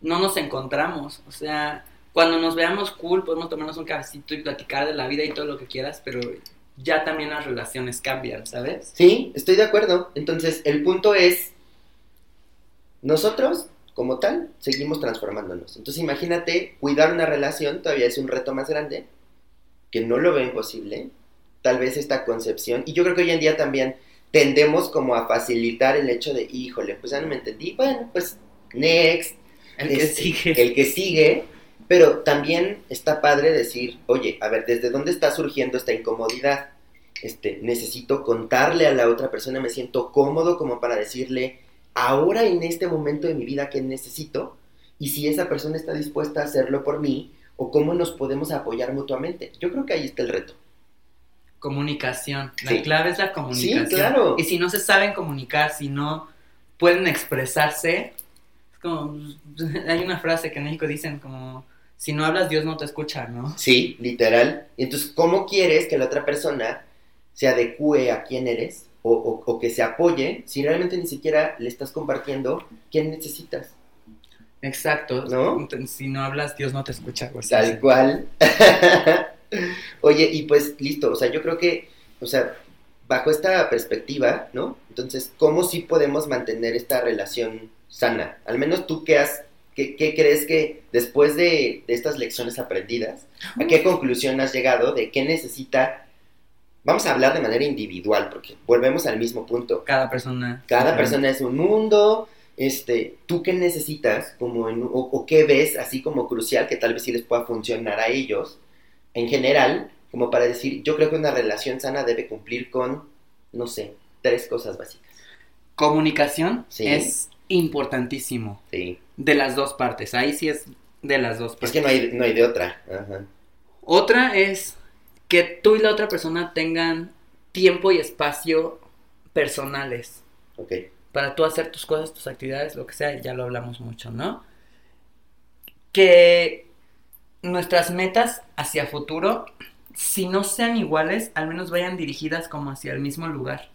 No nos encontramos. O sea, cuando nos veamos cool, podemos tomarnos un cafecito y platicar de la vida y todo lo que quieras, pero ya también las relaciones cambian, ¿sabes? Sí, estoy de acuerdo. Entonces, el punto es, nosotros, como tal, seguimos transformándonos. Entonces, imagínate, cuidar una relación todavía es un reto más grande, que no lo veo imposible, tal vez esta concepción, y yo creo que hoy en día también tendemos como a facilitar el hecho de, híjole, pues ya no me entendí, bueno, pues next, El que es- sigue. el que sigue, pero también está padre decir, oye, a ver, ¿desde dónde está surgiendo esta incomodidad? Este, necesito contarle a la otra persona, me siento cómodo como para decirle, ahora en este momento de mi vida que necesito, y si esa persona está dispuesta a hacerlo por mí, o cómo nos podemos apoyar mutuamente. Yo creo que ahí está el reto. Comunicación. La Sí. clave es la comunicación. Sí, claro. Y si no se saben comunicar, si no pueden expresarse, es como, hay una frase que en México dicen como, si no hablas, Dios no te escucha, ¿no? Sí, literal. Entonces, ¿cómo quieres que la otra persona se adecue a quién eres? O, o- o que se apoye si realmente ni siquiera le estás compartiendo quién necesitas. Exacto. ¿No? Si no hablas, Dios no te escucha. pues, Tal sí. cual. Oye, y pues listo, o sea, yo creo que, o sea, bajo esta perspectiva, ¿no? Entonces, ¿cómo sí podemos mantener esta relación sana? Al menos tú qué has, qué, qué crees que después de, de estas lecciones aprendidas, ¿a qué conclusión has llegado de qué necesita vamos a hablar de manera individual, porque volvemos al mismo punto. Cada persona. Cada persona es un mundo. Este, ¿tú qué necesitas como en- o, o qué ves así como crucial que tal vez sí les pueda funcionar a ellos en general, como para decir, yo creo que una relación sana debe cumplir con, no sé, tres cosas básicas. Comunicación Sí. es importantísimo. Sí. De las dos partes. Ahí sí es de las dos partes. Es que no hay, no hay de otra. Ajá. Otra es que tú y la otra persona tengan tiempo y espacio personales Ok. Para tú hacer tus cosas, tus actividades, lo que sea, ya lo hablamos mucho, ¿no? Que nuestras metas hacia futuro, si no sean iguales, al menos vayan dirigidas como hacia el mismo lugar.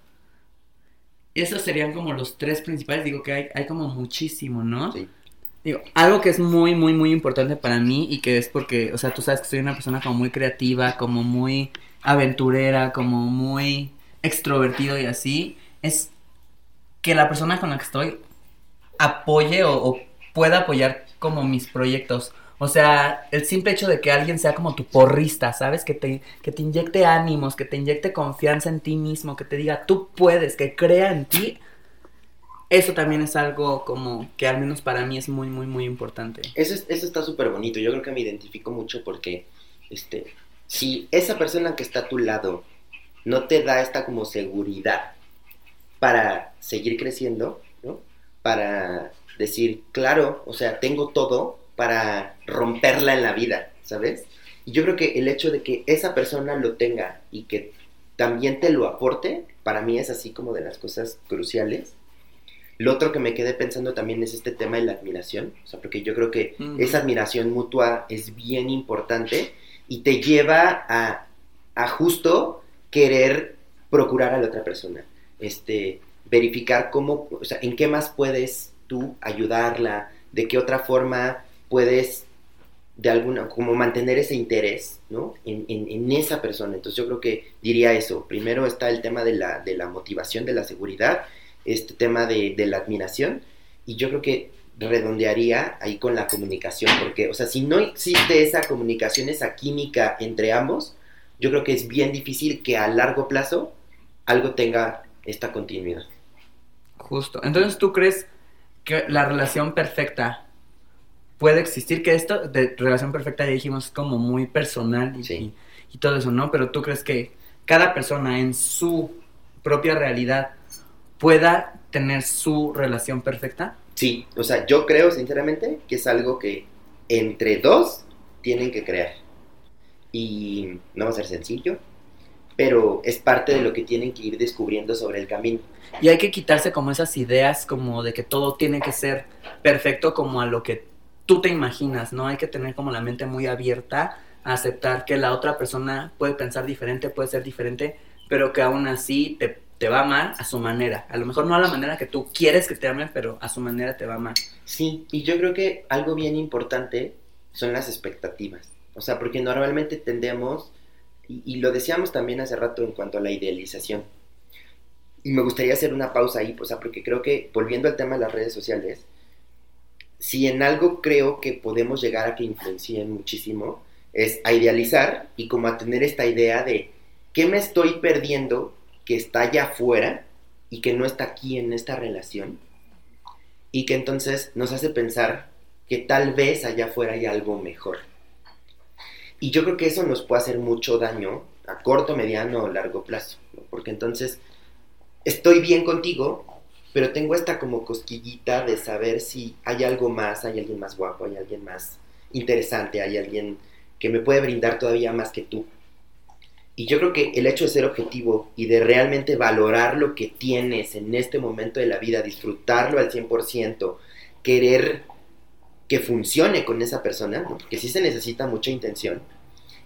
Y esos serían como los tres principales, digo que hay, hay como muchísimo, ¿no? Sí. Digo, algo que es muy, muy, muy importante para mí y que es porque, o sea, tú sabes que soy una persona como muy creativa, como muy aventurera, como muy extrovertido y así, es que la persona con la que estoy apoye o, pueda apoyar como mis proyectos. O sea, el simple hecho de que alguien sea como tu porrista, ¿sabes? Que te, que te inyecte ánimos, que te inyecte confianza en ti mismo, que te diga, tú puedes, que crea en ti. Eso también es algo como que al menos para mí es muy, muy, muy importante. Eso, es- eso está súper bonito. Yo creo que me identifico mucho porque, este, si esa persona que está a tu lado no te da esta como seguridad para seguir creciendo, ¿no? Para decir, claro, o sea, tengo todo para romperla en la vida, ¿sabes? Y yo creo que el hecho de que esa persona lo tenga y que también te lo aporte, para mí es así como de las cosas cruciales. Lo otro que me quedé pensando también es este tema de la admiración, o sea, porque yo creo que esa admiración mutua es bien importante y te lleva a, a justo querer procurar a la otra persona, este, verificar cómo, o sea, en qué más puedes tú ayudarla, de qué otra forma puedes de alguna, como mantener ese interés, ¿no? En, en- esa persona. Entonces yo creo que diría eso. Primero está el tema de la, de la motivación, de la seguridad, este tema de, de la admiración, y yo creo que redondearía ahí con la comunicación, porque, o sea, si no existe esa comunicación, esa química entre ambos, yo creo que es bien difícil que a largo plazo algo tenga esta continuidad. Justo. Entonces, ¿tú crees que la relación perfecta puede existir? Que esto de relación perfecta ya dijimos es como muy personal y, Sí. y- y todo eso, ¿no? Pero ¿tú crees que cada persona en su propia realidad pueda tener su relación perfecta? Sí, o sea, yo creo sinceramente que es algo que entre dos tienen que crear. Y no va a ser sencillo, pero es parte de lo que tienen que ir descubriendo sobre el camino. Y hay que quitarse como esas ideas como de que todo tiene que ser perfecto como a lo que tú te imaginas, ¿no? Hay que tener como la mente muy abierta a aceptar que la otra persona puede pensar diferente, puede ser diferente, pero que aún así te, te va a amar a su manera. A lo mejor no a la manera que tú quieres que te amen, pero a su manera te va a amar. Sí, y yo creo que algo bien importante son las expectativas. O sea, porque normalmente tendemos, y, lo decíamos también hace rato en cuanto a la idealización. Y me gustaría hacer una pausa ahí, o porque creo que, volviendo al tema de las redes sociales, si en algo creo que podemos llegar a que influencien muchísimo, es a idealizar y como a tener esta idea de qué me estoy perdiendo que está allá afuera y que no está aquí en esta relación y que entonces nos hace pensar que tal vez allá afuera hay algo mejor. Y yo creo que eso nos puede hacer mucho daño a corto, mediano o largo plazo, porque entonces estoy bien contigo, pero tengo esta como cosquillita de saber si hay algo más, hay alguien más guapo, hay alguien más interesante, hay alguien que me puede brindar todavía más que tú. Y yo creo que el hecho de ser objetivo y de realmente valorar lo que tienes en este momento de la vida, disfrutarlo al 100%, querer que funcione con esa persona, ¿no? porque sí se necesita mucha intención,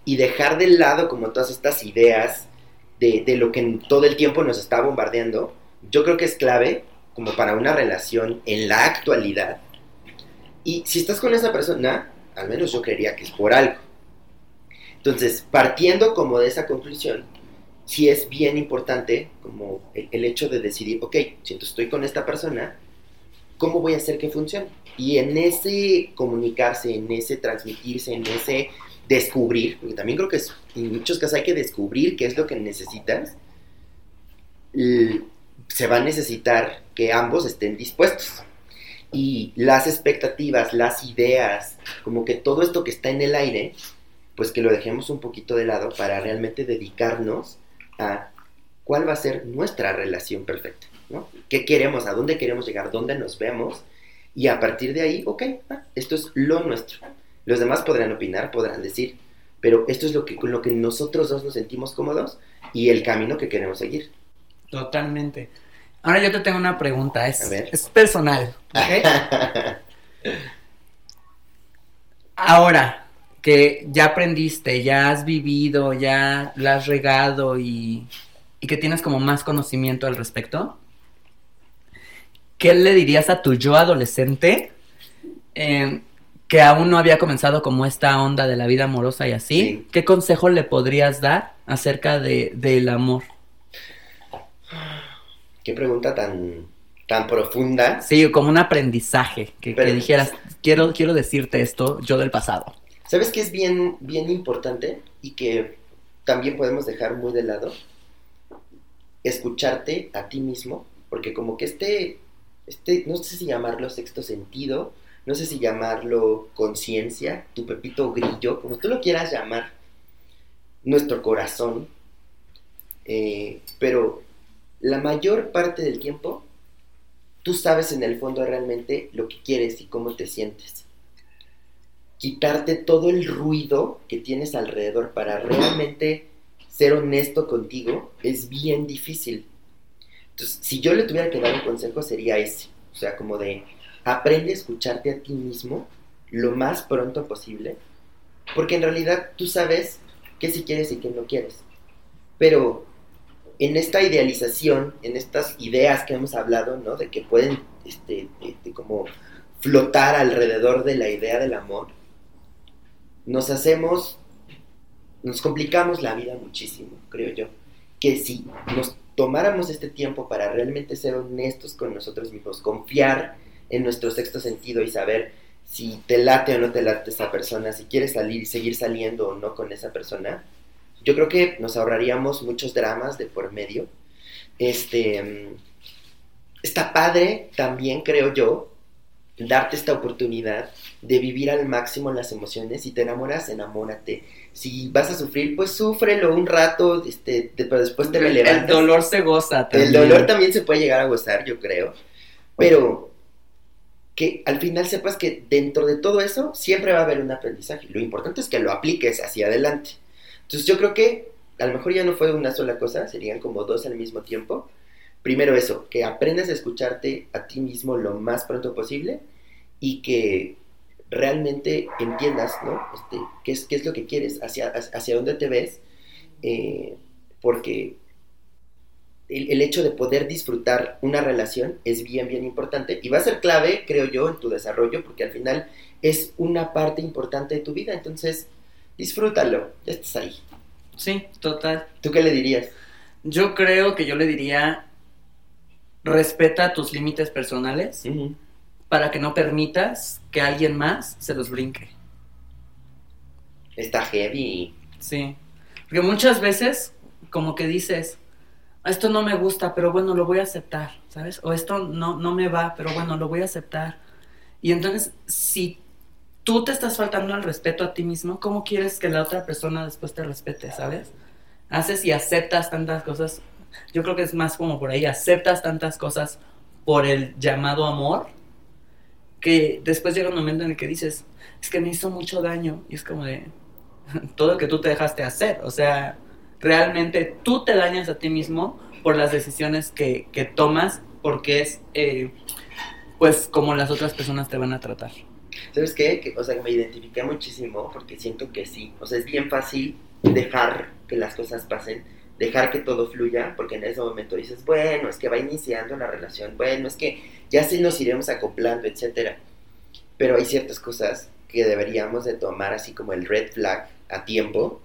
y dejar de lado como todas estas ideas de, de lo que todo el tiempo nos está bombardeando, yo creo que es clave como para una relación en la actualidad. Y si estás con esa persona, al menos yo creería que es por algo. Entonces, partiendo como de esa conclusión, sí es bien importante como el, hecho de decidir, ok, si estoy con esta persona, ¿cómo voy a hacer que funcione? Y en ese comunicarse, en ese transmitirse, en ese descubrir, porque también creo que en muchos casos hay que descubrir qué es lo que necesitas, se va a necesitar que ambos estén dispuestos. Y las expectativas, las ideas, como que todo esto que está en el aire, pues que lo dejemos un poquito de lado para realmente dedicarnos a cuál va a ser nuestra relación perfecta, ¿no? ¿Qué queremos? ¿A dónde queremos llegar? ¿Dónde nos vemos? Y a partir de ahí, ok, ah, esto es lo nuestro. Los demás podrán opinar, podrán decir, pero esto es lo que, con lo que nosotros dos nos sentimos cómodos y el camino que queremos seguir. Totalmente. Ahora yo te tengo una pregunta, es, es personal. ¿ok? Ahora que ya aprendiste, ya has vivido, ya la has regado y, y que tienes como más conocimiento al respecto, ¿qué le dirías a tu yo adolescente eh, que aún no había comenzado como esta onda de la vida amorosa y así? Sí. ¿Qué consejo le podrías dar acerca de, del amor? Qué pregunta tan, tan profunda. Sí, como un aprendizaje, que, que Pero- dijeras, quiero, quiero decirte esto, yo del pasado. ¿Sabes qué es bien, bien importante y que también podemos dejar muy de lado? Escucharte a ti mismo, porque como que este, este, no sé si llamarlo sexto sentido, no sé si llamarlo conciencia, tu pepito grillo, como tú lo quieras llamar, nuestro corazón, eh, pero la mayor parte del tiempo tú sabes en el fondo realmente lo que quieres y cómo te sientes quitarte todo el ruido que tienes alrededor para realmente ser honesto contigo es bien difícil. Si yo le tuviera que dar un consejo sería ese, o sea, como de aprende a escucharte a ti mismo lo más pronto posible, porque en realidad tú sabes qué sí quieres y qué no quieres. Pero en esta idealización, en estas ideas que hemos hablado, ¿no? De que pueden, este, este, como flotar alrededor de la idea del amor, nos hacemos, nos complicamos la vida muchísimo, creo yo. Que si nos tomáramos este tiempo para realmente ser honestos con nosotros mismos, confiar en nuestro sexto sentido y saber si te late o no te late esa persona, si quieres salir, seguir saliendo o no con esa persona, yo creo que nos ahorraríamos muchos dramas de por medio. Este, mm, está padre también, creo yo, darte esta oportunidad de vivir al máximo las emociones. Si te enamoras, enamórate. Si vas a sufrir, pues súfrelo un rato, este, pero después te me el dolor se goza El también. dolor también se puede llegar a gozar, yo creo. Pero que al final sepas que dentro de todo eso siempre va a haber un aprendizaje. Lo importante es que lo apliques hacia adelante. Entonces yo creo que a lo mejor ya no fue una sola cosa, serían como dos al mismo tiempo. Primero eso, que aprendas a escucharte a ti mismo lo más pronto posible y que realmente entiendas, ¿no? Este, qué, es, qué es lo que quieres, hacia, hacia dónde te ves, eh, porque el, el hecho de poder disfrutar una relación es bien, bien importante y va a ser clave, creo yo, en tu desarrollo, porque al final es una parte importante de tu vida, entonces disfrútalo, ya estás ahí. Sí, total. ¿Tú qué le dirías? Yo creo que yo le diría, respeta tus límites personales para que no permitas que alguien más se los brinque. Está heavy. Sí. Porque muchas veces como que dices, esto no me gusta, pero bueno, lo voy a aceptar, ¿sabes? O esto no, no me va, pero bueno, lo voy a aceptar. Y entonces, si tú te estás faltando al respeto a ti mismo, ¿cómo quieres que la otra persona después te respete, ¿sabes? Haces y aceptas tantas cosas. Yo creo que es más como por ahí, aceptas tantas cosas por el llamado amor, que después llega un momento en el que dices, es que me hizo mucho daño, y es como de, todo lo que tú te dejaste hacer. O sea, realmente tú te dañas a ti mismo por las decisiones que, que tomas, porque es, eh, pues, como las otras personas te van a tratar. ¿Sabes qué? Que, o sea, me identifiqué muchísimo porque siento que sí. O sea, es bien fácil dejar que las cosas pasen, dejar que todo fluya, porque en ese momento dices, bueno, es que va iniciando la relación, bueno, es que ya sí nos iremos acoplando, etcétera. Pero hay ciertas cosas que deberíamos de tomar así como el red flag a tiempo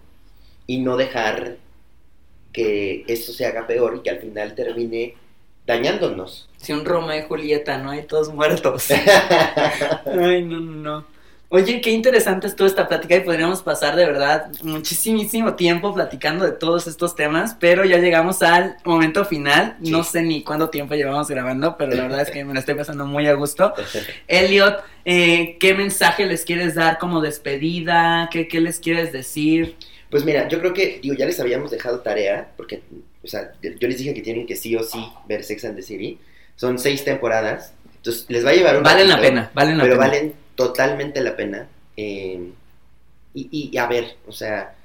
y no dejar que esto se haga peor y que al final termine dañándonos. Si un Romeo y Julieta, ¿no? Hay todos muertos. Ay, no, no, no. Oye, qué interesante estuvo esta plática y podríamos pasar de verdad muchísimo tiempo platicando de todos estos temas, pero ya llegamos al momento final. No sé ni cuánto tiempo llevamos grabando, pero la verdad es que me lo estoy pasando muy a gusto. Elliot, eh, ¿qué mensaje les quieres dar como despedida? ¿Qué, ¿Qué les quieres decir? Pues mira, yo creo que, digo, ya les habíamos dejado tarea, porque, o sea, yo les dije que tienen que sí o sí ver Sex and the City. Son seis temporadas, entonces les va a llevar un Valen la pena, valen la pero pena. valen totalmente la pena. Eh, y, y, a ver, o sea,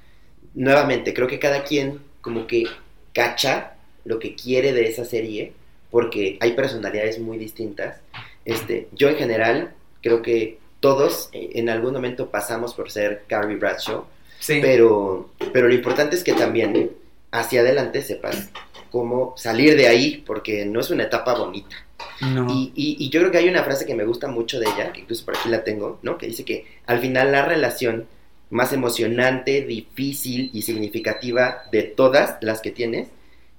nuevamente, creo que cada quien como que cacha lo que quiere de esa serie, porque hay personalidades muy distintas. Este, yo en general creo que todos eh, en algún momento pasamos por ser Carrie Bradshaw, Sí. pero, pero lo importante es que también hacia adelante sepas cómo salir de ahí, porque no es una etapa bonita. No. Y, y, y, yo creo que hay una frase que me gusta mucho de ella, que incluso por aquí la tengo, ¿no? Que dice que al final la relación más emocionante, difícil y significativa de todas las que tienes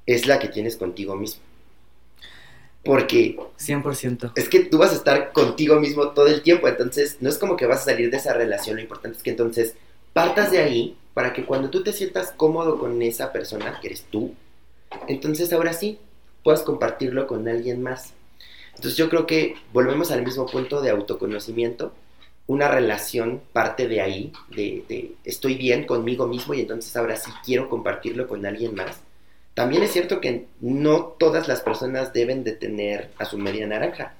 es la que tienes contigo mismo. Porque 100%. es que tú vas a estar contigo mismo todo el tiempo, entonces no es como que vas a salir de esa relación, lo importante es que entonces partas de ahí para que cuando tú te sientas cómodo con esa persona, que eres tú, entonces ahora sí puedas compartirlo con alguien más. Entonces yo creo que volvemos al mismo punto de autoconocimiento. Una relación parte de ahí, de, de, estoy bien conmigo mismo y entonces ahora sí quiero compartirlo con alguien más. También es cierto que no todas las personas deben de tener a su media naranja,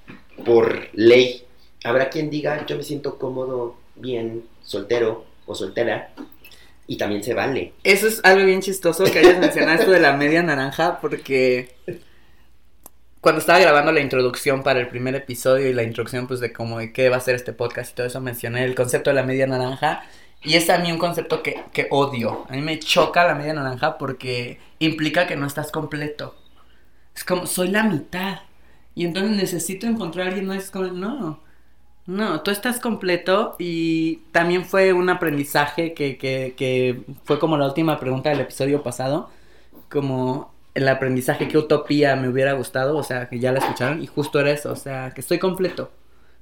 por ley. Habrá quien diga, yo me siento cómodo, bien, soltero o soltera, y también se vale. Eso es algo bien chistoso que hayas mencionado esto de la media naranja, porque cuando estaba grabando la introducción para el primer episodio y la introducción pues de cómo de qué va a ser este podcast y todo eso mencioné el concepto de la media naranja y es a mí un concepto que, que odio. A mí me choca la media naranja porque implica que no estás completo. Es como, soy la mitad. Y entonces necesito encontrar a alguien más. Como, no, no, tú estás completo. Y también fue un aprendizaje que, que, que fue como la última pregunta del episodio pasado. Como el aprendizaje, qué utopía me hubiera gustado. O sea, que ya la escucharon. Y justo era eso. O sea, que estoy completo.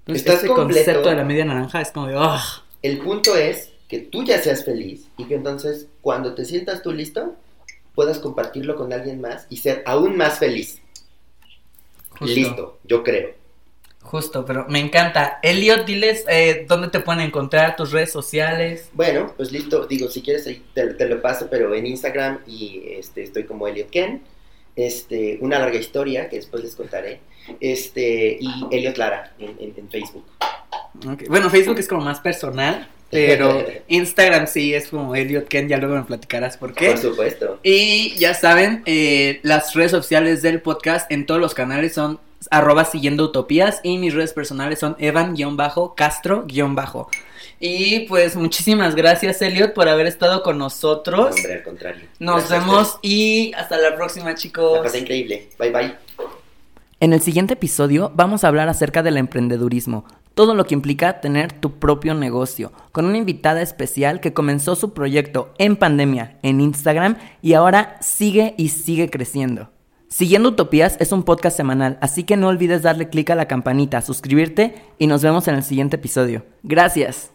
Entonces, ¿Estás ese completo? concepto de la media naranja es como de, oh, El punto es que tú ya seas feliz y que entonces cuando te sientas tú listo, puedas compartirlo con alguien más y ser aún más feliz. Justo. Listo, yo creo. Justo, pero me encanta. Elliot, diles eh, dónde te pueden encontrar, tus redes sociales. Bueno, pues listo, digo, si quieres ahí te, te lo paso, pero en Instagram y este estoy como Elliot Ken. Este, una larga historia que después les contaré. Este, y Elliot Lara en, en, en Facebook. Okay. Bueno, Facebook es como más personal, pero Instagram sí es como Elliot Ken, ya luego me platicarás por qué. Por supuesto. Y ya saben, eh, las redes sociales del podcast en todos los canales son arroba siguiendo utopías y mis redes personales son evan-castro- y pues muchísimas gracias Elliot por haber estado con nosotros. Hombre, al contrario. Nos Gracias vemos y hasta la próxima chicos. La pasé increíble. Bye bye. En el siguiente episodio vamos a hablar acerca del emprendedurismo, todo lo que implica tener tu propio negocio, con una invitada especial que comenzó su proyecto en pandemia en Instagram y ahora sigue y sigue creciendo. Siguiendo Utopías es un podcast semanal, así que no olvides darle clic a la campanita, suscribirte y nos vemos en el siguiente episodio. Gracias.